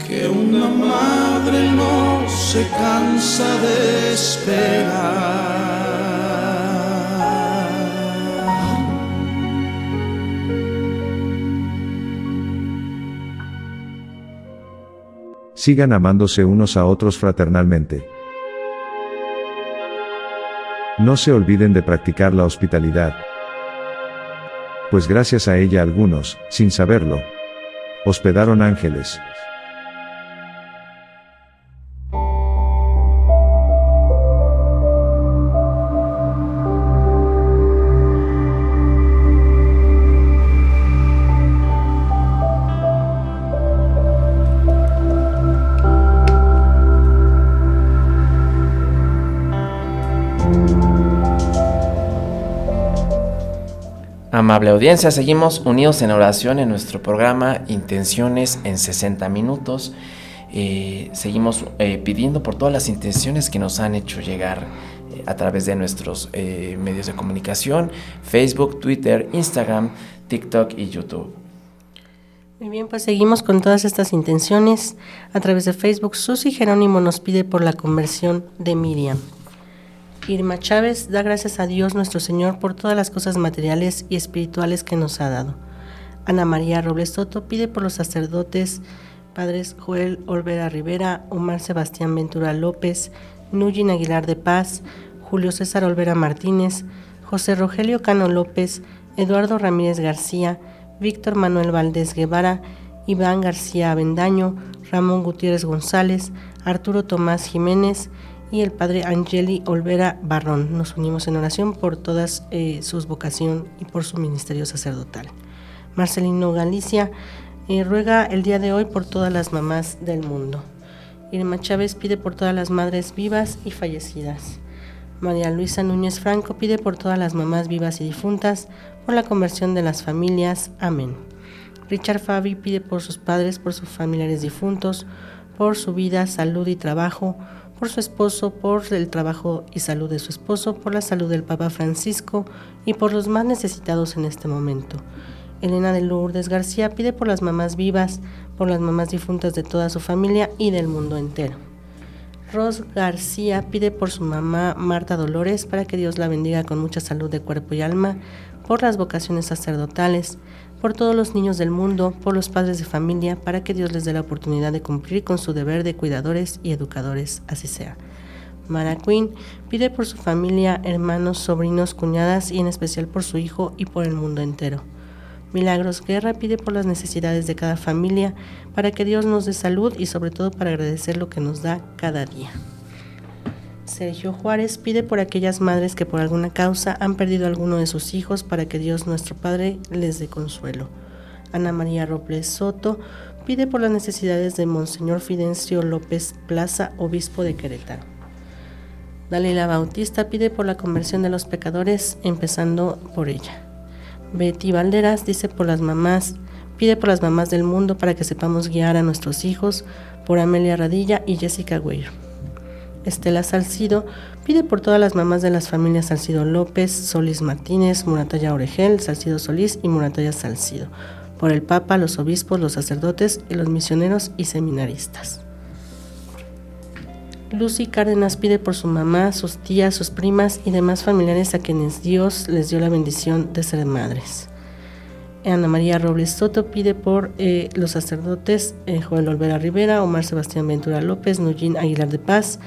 Que una madre no se cansa de esperar. Sigan amándose unos a otros fraternalmente. No se olviden de practicar la hospitalidad, pues gracias a ella algunos, sin saberlo, hospedaron ángeles. Amable audiencia, seguimos unidos en oración en nuestro programa Intenciones en 60 minutos. Eh, seguimos eh, pidiendo por todas las intenciones que nos han hecho llegar eh, a través de nuestros medios de comunicación, Facebook, Twitter, Instagram, TikTok y YouTube. Muy bien, pues seguimos con todas estas intenciones. A través de Facebook, Susi Jerónimo nos pide por la conversión de Miriam. Irma Chávez da gracias a Dios nuestro Señor por todas las cosas materiales y espirituales que nos ha dado. Ana María Robles Soto pide por los sacerdotes padres Joel Olvera Rivera, Omar Sebastián Ventura López, Nuyin Aguilar de Paz, Julio César Olvera Martínez, José Rogelio Cano López, Eduardo Ramírez García, Víctor Manuel Valdés Guevara, Iván García Avendaño, Ramón Gutiérrez González, Arturo Tomás Jiménez, y el padre Angeli Olvera Barrón. Nos unimos en oración por todas eh, sus vocación y por su ministerio sacerdotal. Marcelino Galicia eh, ruega el día de hoy por todas las mamás del mundo. Irma Chávez pide por todas las madres vivas y fallecidas. María Luisa Núñez Franco pide por todas las mamás vivas y difuntas, por la conversión de las familias. Amén. Richard Fabi pide por sus padres, por sus familiares difuntos, por su vida, salud y trabajo, por su esposo, por el trabajo y salud de su esposo, por la salud del Papa Francisco y por los más necesitados en este momento. Elena de Lourdes García pide por las mamás vivas, por las mamás difuntas de toda su familia y del mundo entero. Ros García pide por su mamá Marta Dolores para que Dios la bendiga con mucha salud de cuerpo y alma, por las vocaciones sacerdotales, por todos los niños del mundo, por los padres de familia, para que Dios les dé la oportunidad de cumplir con su deber de cuidadores y educadores, así sea. Mara Quinn pide por su familia, hermanos, sobrinos, cuñadas y en especial por su hijo y por el mundo entero. Milagros Guerra pide por las necesidades de cada familia, para que Dios nos dé salud y sobre todo para agradecer lo que nos da cada día. Sergio Juárez pide por aquellas madres que por alguna causa han perdido alguno de sus hijos para que Dios nuestro Padre les dé consuelo. Ana María Robles Soto pide por las necesidades de Monseñor Fidencio López Plaza, obispo de Querétaro. Dalila Bautista pide por la conversión de los pecadores, empezando por ella. Betty Valderas dice por las mamás, pide por las mamás del mundo para que sepamos guiar a nuestros hijos, por Amelia Radilla y Jessica Weir. Estela Salcido pide por todas las mamás de las familias Salcido López, Solís Martínez, Murataya Oregel, Salcido Solís y Murataya Salcido, por el Papa, los obispos, los sacerdotes y los misioneros y seminaristas. Lucy Cárdenas pide por su mamá, sus tías, sus primas y demás familiares a quienes Dios les dio la bendición de ser madres. Ana María Robles Soto pide por eh, los sacerdotes eh, Joel Olvera Rivera, Omar Sebastián Ventura López, Nuyin Aguilar de Paz,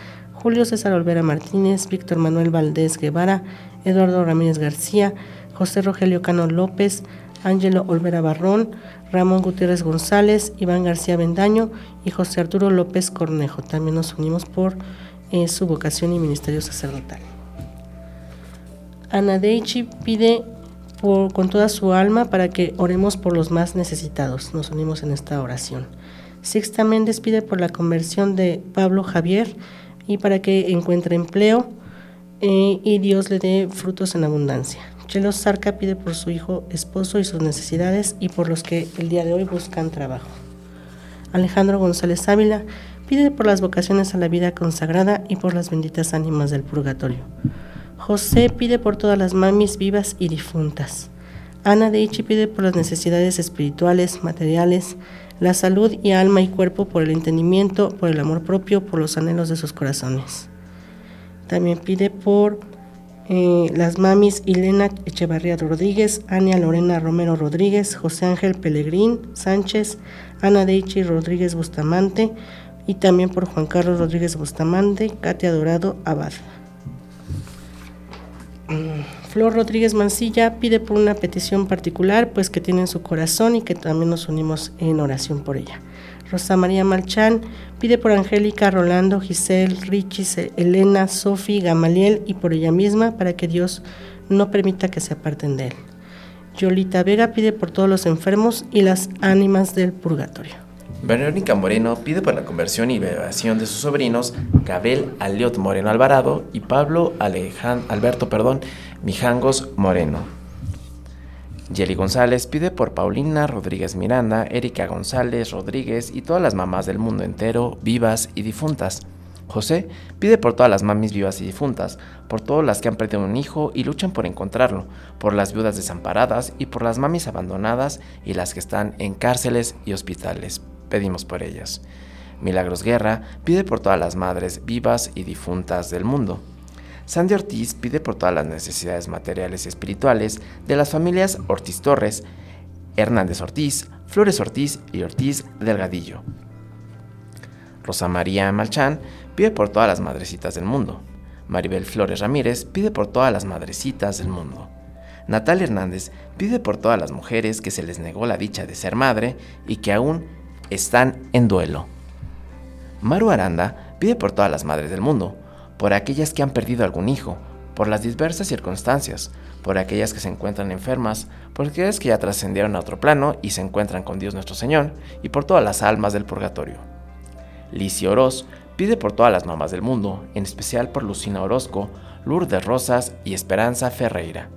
Julio César Olvera Martínez, Víctor Manuel Valdés Guevara, Eduardo Ramírez García, José Rogelio Cano López, Ángelo Olvera Barrón, Ramón Gutiérrez González, Iván García Bendaño y José Arturo López Cornejo. También nos unimos por eh, su vocación y ministerio sacerdotal. Ana Deichi pide con toda su alma para que oremos por los más necesitados. Nos unimos en esta oración. Sixta Méndez pide por la conversión de Pablo Javier y para que encuentre empleo eh, y Dios le dé frutos en abundancia. Chelo Zarca pide por su hijo, esposo y sus necesidades y por los que el día de hoy buscan trabajo. Alejandro González Ávila pide por las vocaciones a la vida consagrada y por las benditas ánimas del purgatorio. José pide por todas las mamis vivas y difuntas. Ana Deichi pide por las necesidades espirituales, materiales, la salud y alma y cuerpo, por el entendimiento, por el amor propio, por los anhelos de sus corazones. También pide por eh, las mamis Elena Echevarría Rodríguez, Ania Lorena Romero Rodríguez, José Ángel Pelegrín Sánchez, Ana Deichi Rodríguez Bustamante y también por Juan Carlos Rodríguez Bustamante, Katia Dorado Abad. Flor Rodríguez Mancilla pide por una petición particular, pues que tiene en su corazón y que también nos unimos en oración por ella. Rosa María Malchán pide por Angélica, Rolando, Giselle, Richie, Elena, Sofi, Gamaliel y por ella misma para que Dios no permita que se aparten de él. Yolita Vega pide por todos los enfermos y las ánimas del purgatorio. Verónica Moreno pide por la conversión y liberación de sus sobrinos Gabriel Aliot Moreno Alvarado y Pablo Alberto perdón, Mijangos Moreno. Yeli González pide por Paulina Rodríguez Miranda, Erika González Rodríguez y todas las mamás del mundo entero, vivas y difuntas. José pide por todas las mamis vivas y difuntas, por todas las que han perdido un hijo y luchan por encontrarlo, por las viudas desamparadas y por las mamis abandonadas y las que están en cárceles y hospitales pedimos por ellas. Milagros Guerra pide por todas las madres vivas y difuntas del mundo. Sandy Ortiz pide por todas las necesidades materiales y espirituales de las familias Ortiz Torres, Hernández Ortiz, Flores Ortiz y Ortiz Delgadillo. Rosa María Malchán pide por todas las madrecitas del mundo. Maribel Flores Ramírez pide por todas las madrecitas del mundo. Natalia Hernández pide por todas las mujeres que se les negó la dicha de ser madre y que aún están en duelo. Maru Aranda pide por todas las madres del mundo, por aquellas que han perdido algún hijo, por las diversas circunstancias, por aquellas que se encuentran enfermas, por aquellas que ya trascendieron a otro plano y se encuentran con Dios nuestro Señor, y por todas las almas del purgatorio. Licia Oroz pide por todas las mamás del mundo, en especial por Lucina Orozco, Lourdes Rosas y Esperanza Ferreira.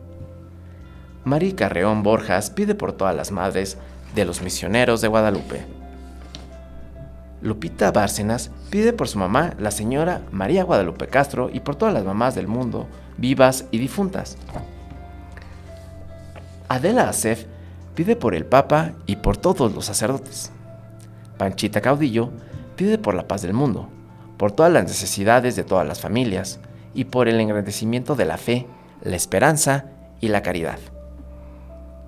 María Carreón Borjas pide por todas las madres de los misioneros de Guadalupe. Lupita Bárcenas pide por su mamá, la señora María Guadalupe Castro, y por todas las mamás del mundo, vivas y difuntas. Adela Acef pide por el Papa y por todos los sacerdotes. Panchita Caudillo pide por la paz del mundo, por todas las necesidades de todas las familias y por el engrandecimiento de la fe, la esperanza y la caridad.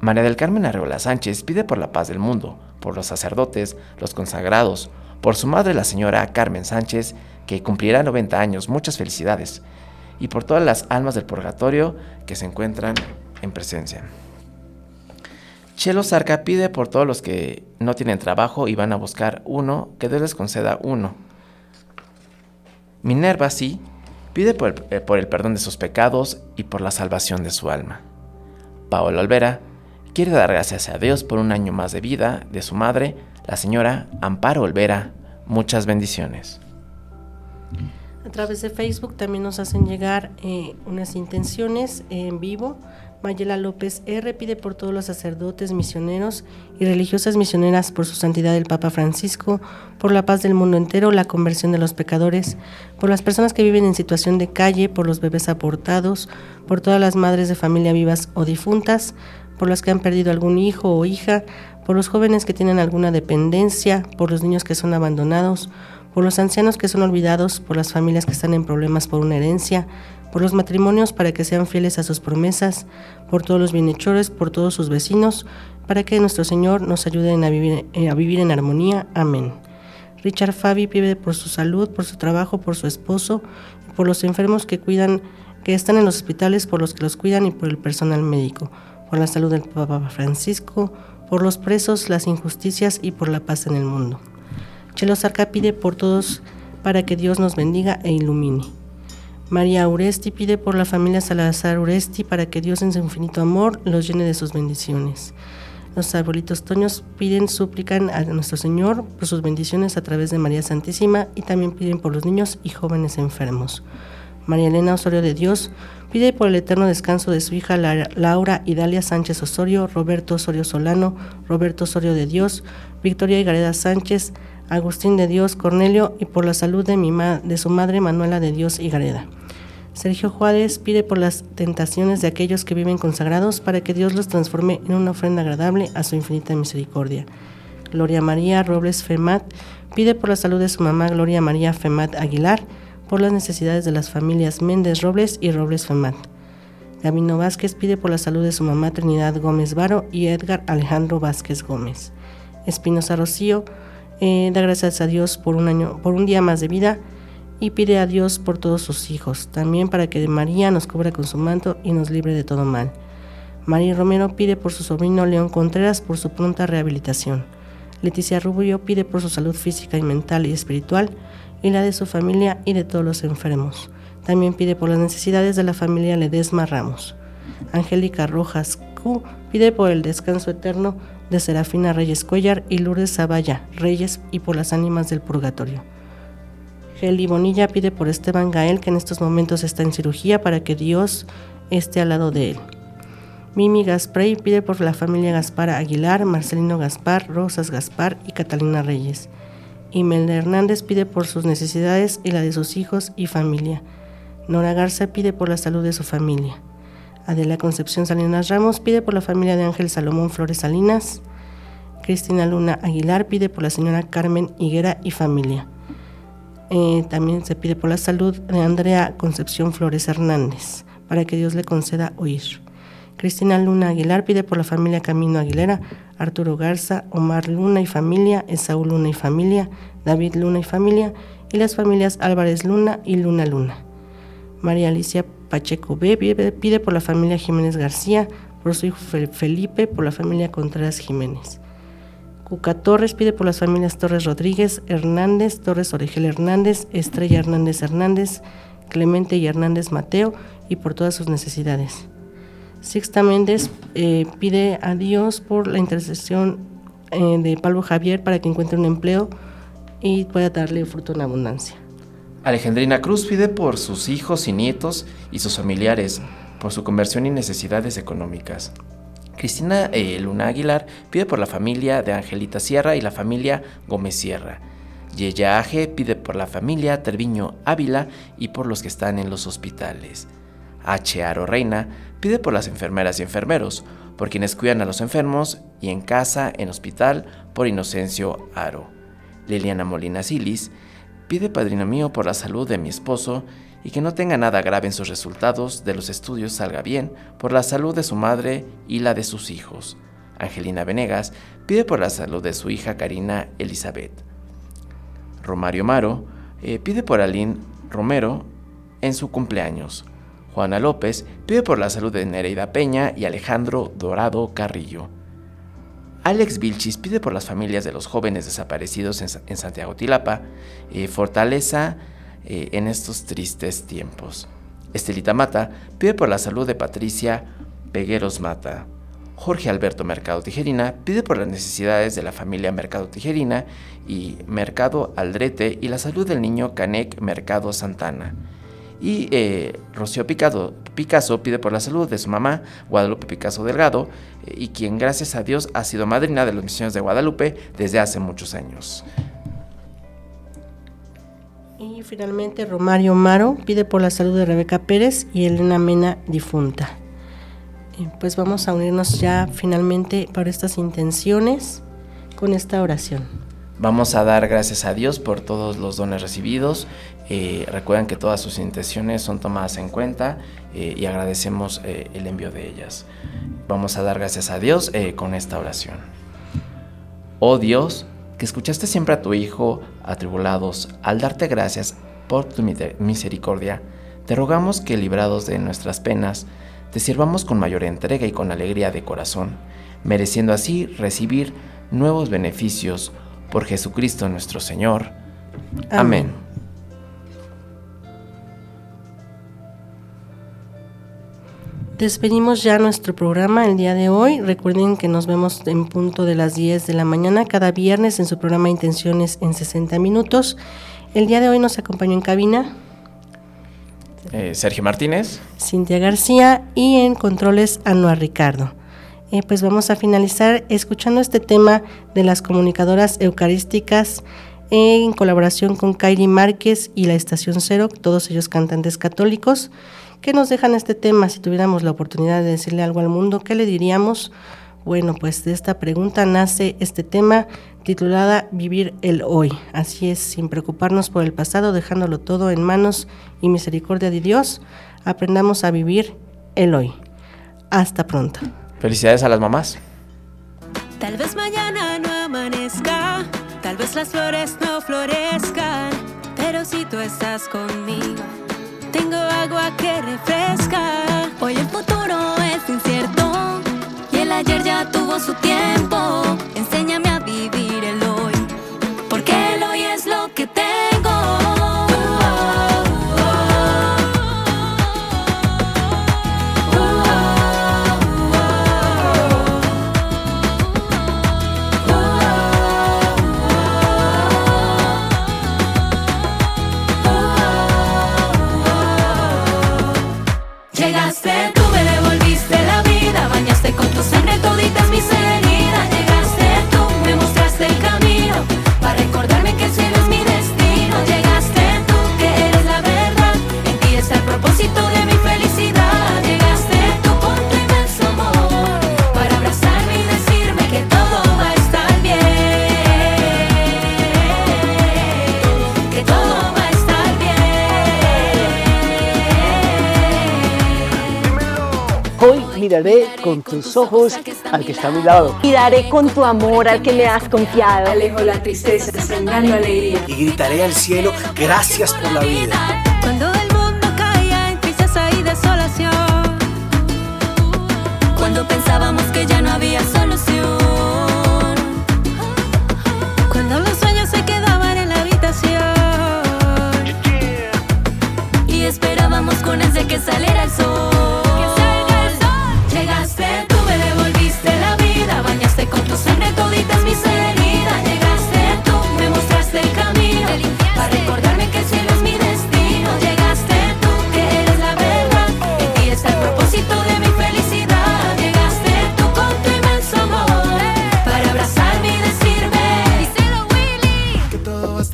María del Carmen Arreola Sánchez pide por la paz del mundo, por los sacerdotes, los consagrados, por su madre la señora Carmen Sánchez, que cumplirá 90 años, muchas felicidades, y por todas las almas del purgatorio que se encuentran en presencia. Chelo Zarca pide por todos los que no tienen trabajo y van a buscar uno, que Dios les conceda uno. Minerva sí pide por el, eh, perdón de sus pecados y por la salvación de su alma. Paola Olvera quiere dar gracias a Dios por un año más de vida de su madre, la señora Amparo Olvera. Muchas bendiciones. A través de Facebook también nos hacen llegar eh, unas intenciones en vivo. Mayela López R. pide por todos los sacerdotes, misioneros y religiosas misioneras, por su santidad el Papa Francisco, por la paz del mundo entero, la conversión de los pecadores, por las personas que viven en situación de calle, por los bebés aportados, por todas las madres de familia vivas o difuntas, por los que han perdido algún hijo o hija, por los jóvenes que tienen alguna dependencia, por los niños que son abandonados, por los ancianos que son olvidados, por las familias que están en problemas por una herencia, por los matrimonios para que sean fieles a sus promesas, por todos los bienhechores, por todos sus vecinos, para que nuestro Señor nos ayude a vivir, eh, a vivir en armonía. Amén. Richard Fabi pide por su salud, por su trabajo, por su esposo, por los enfermos que cuidan, que están en los hospitales, por los que los cuidan y por el personal médico por la salud del Papa Francisco, por los presos, las injusticias y por la paz en el mundo. Chelo Sarca pide por todos para que Dios nos bendiga e ilumine. María Uresti pide por la familia Salazar Uresti para que Dios en su infinito amor los llene de sus bendiciones. Los arbolitos toños piden, suplican a nuestro Señor por sus bendiciones a través de María Santísima y también piden por los niños y jóvenes enfermos. María Elena Osorio de Dios pide por el eterno descanso de su hija Laura Idalia Sánchez Osorio, Roberto Osorio Solano, Roberto Osorio de Dios, Victoria Gareda Sánchez, Agustín de Dios Cornelio y por la salud de, mi de su madre Manuela de Dios Gareda. Sergio Juárez pide por las tentaciones de aquellos que viven consagrados para que Dios los transforme en una ofrenda agradable a su infinita misericordia. Gloria María Robles Femat pide por la salud de su mamá Gloria María Femat Aguilar, por las necesidades de las familias Méndez Robles y Robles Femat. Gabino Vázquez pide por la salud de su mamá Trinidad Gómez Varo y Edgar Alejandro Vázquez Gómez. Espinosa Rocío eh, da gracias a Dios por un año, por un día más de vida y pide a Dios por todos sus hijos, también para que María nos cubra con su manto y nos libre de todo mal. María Romero pide por su sobrino León Contreras por su pronta rehabilitación. Leticia Rubio pide por su salud física y mental y espiritual y la de su familia y de todos los enfermos. También pide por las necesidades de la familia Ledesma Ramos. Angélica Rojas Q pide por el descanso eterno de Serafina Reyes Cuellar y Lourdes Zavalla Reyes y por las ánimas del purgatorio. Geli Bonilla pide por Esteban Gael que en estos momentos está en cirugía para que Dios esté al lado de él. Mimi Gasprey pide por la familia Gaspar Aguilar, Marcelino Gaspar, Rosas Gaspar y Catalina Reyes. Imelda Hernández pide por sus necesidades y la de sus hijos y familia. Nora Garza pide por la salud de su familia. Adela Concepción Salinas Ramos pide por la familia de Ángel Salomón Flores Salinas. Cristina Luna Aguilar pide por la señora Carmen Higuera y familia. Eh, también se pide por la salud de Andrea Concepción Flores Hernández, para que Dios le conceda oír. Cristina Luna Aguilar pide por la familia Camino Aguilera, Arturo Garza, Omar Luna y familia, Esaú Luna y familia, David Luna y familia, y las familias Álvarez Luna y Luna Luna. María Alicia Pacheco B pide por la familia Jiménez García, por su hijo Felipe, por la familia Contreras Jiménez. Cuca Torres pide por las familias Torres Rodríguez, Hernández, Torres Origel Hernández, Estrella Hernández Hernández, Clemente y Hernández Mateo y por todas sus necesidades. Sixta Méndez eh, pide a Dios por la intercesión eh, de Pablo Javier para que encuentre un empleo y pueda darle fruto en abundancia. Alejandrina Cruz pide por sus hijos y nietos y sus familiares, por su conversión y necesidades económicas. Cristina eh, Luna Aguilar pide por la familia de Angelita Sierra y la familia Gómez Sierra. Yeya Aje pide por la familia Terviño Ávila y por los que están en los hospitales. H. Aro Reina pide por las enfermeras y enfermeros, por quienes cuidan a los enfermos y en casa, en hospital, por Inocencio Aro. Liliana Molina Silis pide Padrino mío por la salud de mi esposo y que no tenga nada grave en sus resultados de los estudios salga bien, por la salud de su madre y la de sus hijos. Angelina Venegas pide por la salud de su hija Karina Elizabeth. Romario Maro eh, pide por Aline Romero en su cumpleaños. Juana López pide por la salud de Nereida Peña y Alejandro Dorado Carrillo. Alex Vilchis pide por las familias de los jóvenes desaparecidos en, Santiago Tilapa, eh, fortaleza eh, en estos tristes tiempos. Estelita Mata pide por la salud de Patricia Pegueros Mata. Jorge Alberto Mercado Tijerina pide por las necesidades de la familia Mercado Tijerina y Mercado Aldrete y la salud del niño Canec Mercado Santana. Y eh, Rocío Picasso pide por la salud de su mamá, Guadalupe Picasso Delgado, eh, y quien gracias a Dios ha sido madrina de las misiones de Guadalupe desde hace muchos años. Y finalmente Romario Maro pide por la salud de Rebeca Pérez y Elena Mena difunta. pues vamos a unirnos ya finalmente para estas intenciones con esta oración. Vamos a dar gracias a Dios por todos los dones recibidos eh, recuerden que todas sus intenciones son tomadas en cuenta eh, y agradecemos eh, el envío de ellas. Vamos a dar gracias a Dios con esta oración. Oh Dios, que escuchaste siempre a tu Hijo atribulados, al darte gracias por tu misericordia, te rogamos que librados de nuestras penas, te sirvamos con mayor entrega y con alegría de corazón, mereciendo así recibir nuevos beneficios por Jesucristo nuestro Señor. Amén. Despedimos ya nuestro programa el día de hoy. Recuerden que nos vemos en punto de las 10 de la mañana cada viernes en su programa Intenciones en 60 minutos. El día de hoy nos acompañó en cabina eh, Sergio Martínez, Cintia García y en controles Anuar Ricardo. Eh, pues vamos a finalizar escuchando este tema de las comunicadoras eucarísticas en colaboración con Kairi Márquez y la Estación Cero, todos ellos cantantes católicos, que nos dejan este tema. Si tuviéramos la oportunidad de decirle algo al mundo, ¿qué le diríamos? Bueno, pues de esta pregunta nace este tema titulada Vivir el hoy. Así es, sin preocuparnos por el pasado, dejándolo todo en manos y misericordia de Dios, aprendamos a vivir el hoy. Hasta pronto. Felicidades a las mamás. Tal vez mañana no amanezca, tal vez las flores no florezcan, pero si tú estás conmigo, tengo agua que refresca. Hoy el futuro es incierto y el ayer ya tuvo su tiempo. Enséñame a miraré con tus ojos al que está a mi lado. Y daré con tu amor al que me has confiado. Alejo la tristeza, sembrando alegría. Y gritaré al cielo, gracias por la vida. Cuando el mundo caía en tristeza y desolación. Cuando pensábamos que ya no había solución.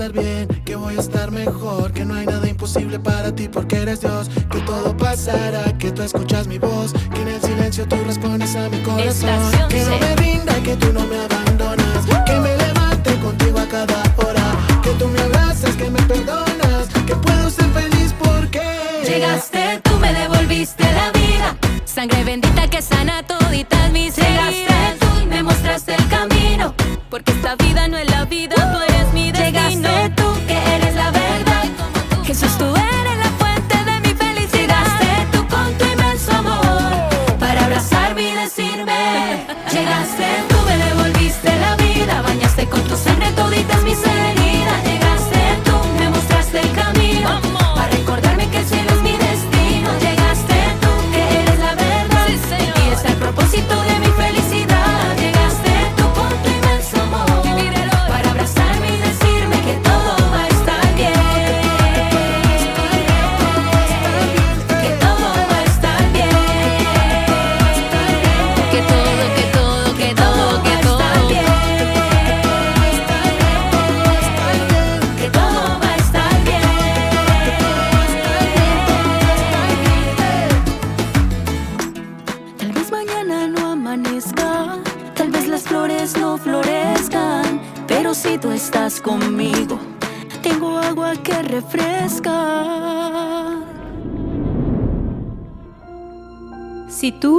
Estar bien, que voy a estar mejor, que no hay nada imposible para ti porque eres Dios, que todo pasará, que tú escuchas mi voz, que en el silencio tú respondes a mi corazón, Estación que no me rinda, que tú no me abandonas, que me levante contigo a cada hora, que tú me abrazas, que me perdonas, que puedo ser feliz porque Llegaste, tú me devolviste la vida. Sangre bendita que sana toditas mis Llegaste, tú me mostraste el camino. Porque esta vida no es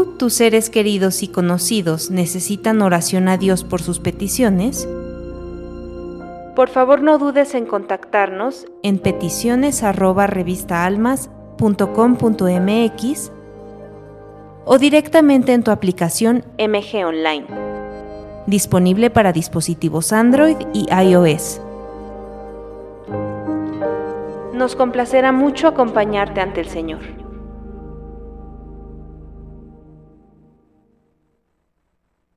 tus seres queridos y conocidos necesitan oración a Dios por sus peticiones, por favor no dudes en contactarnos en peticiones@revistaalmas.com.mx o directamente en tu aplicación MG Online, disponible para dispositivos Android y iOS. Nos complacerá mucho acompañarte ante el Señor.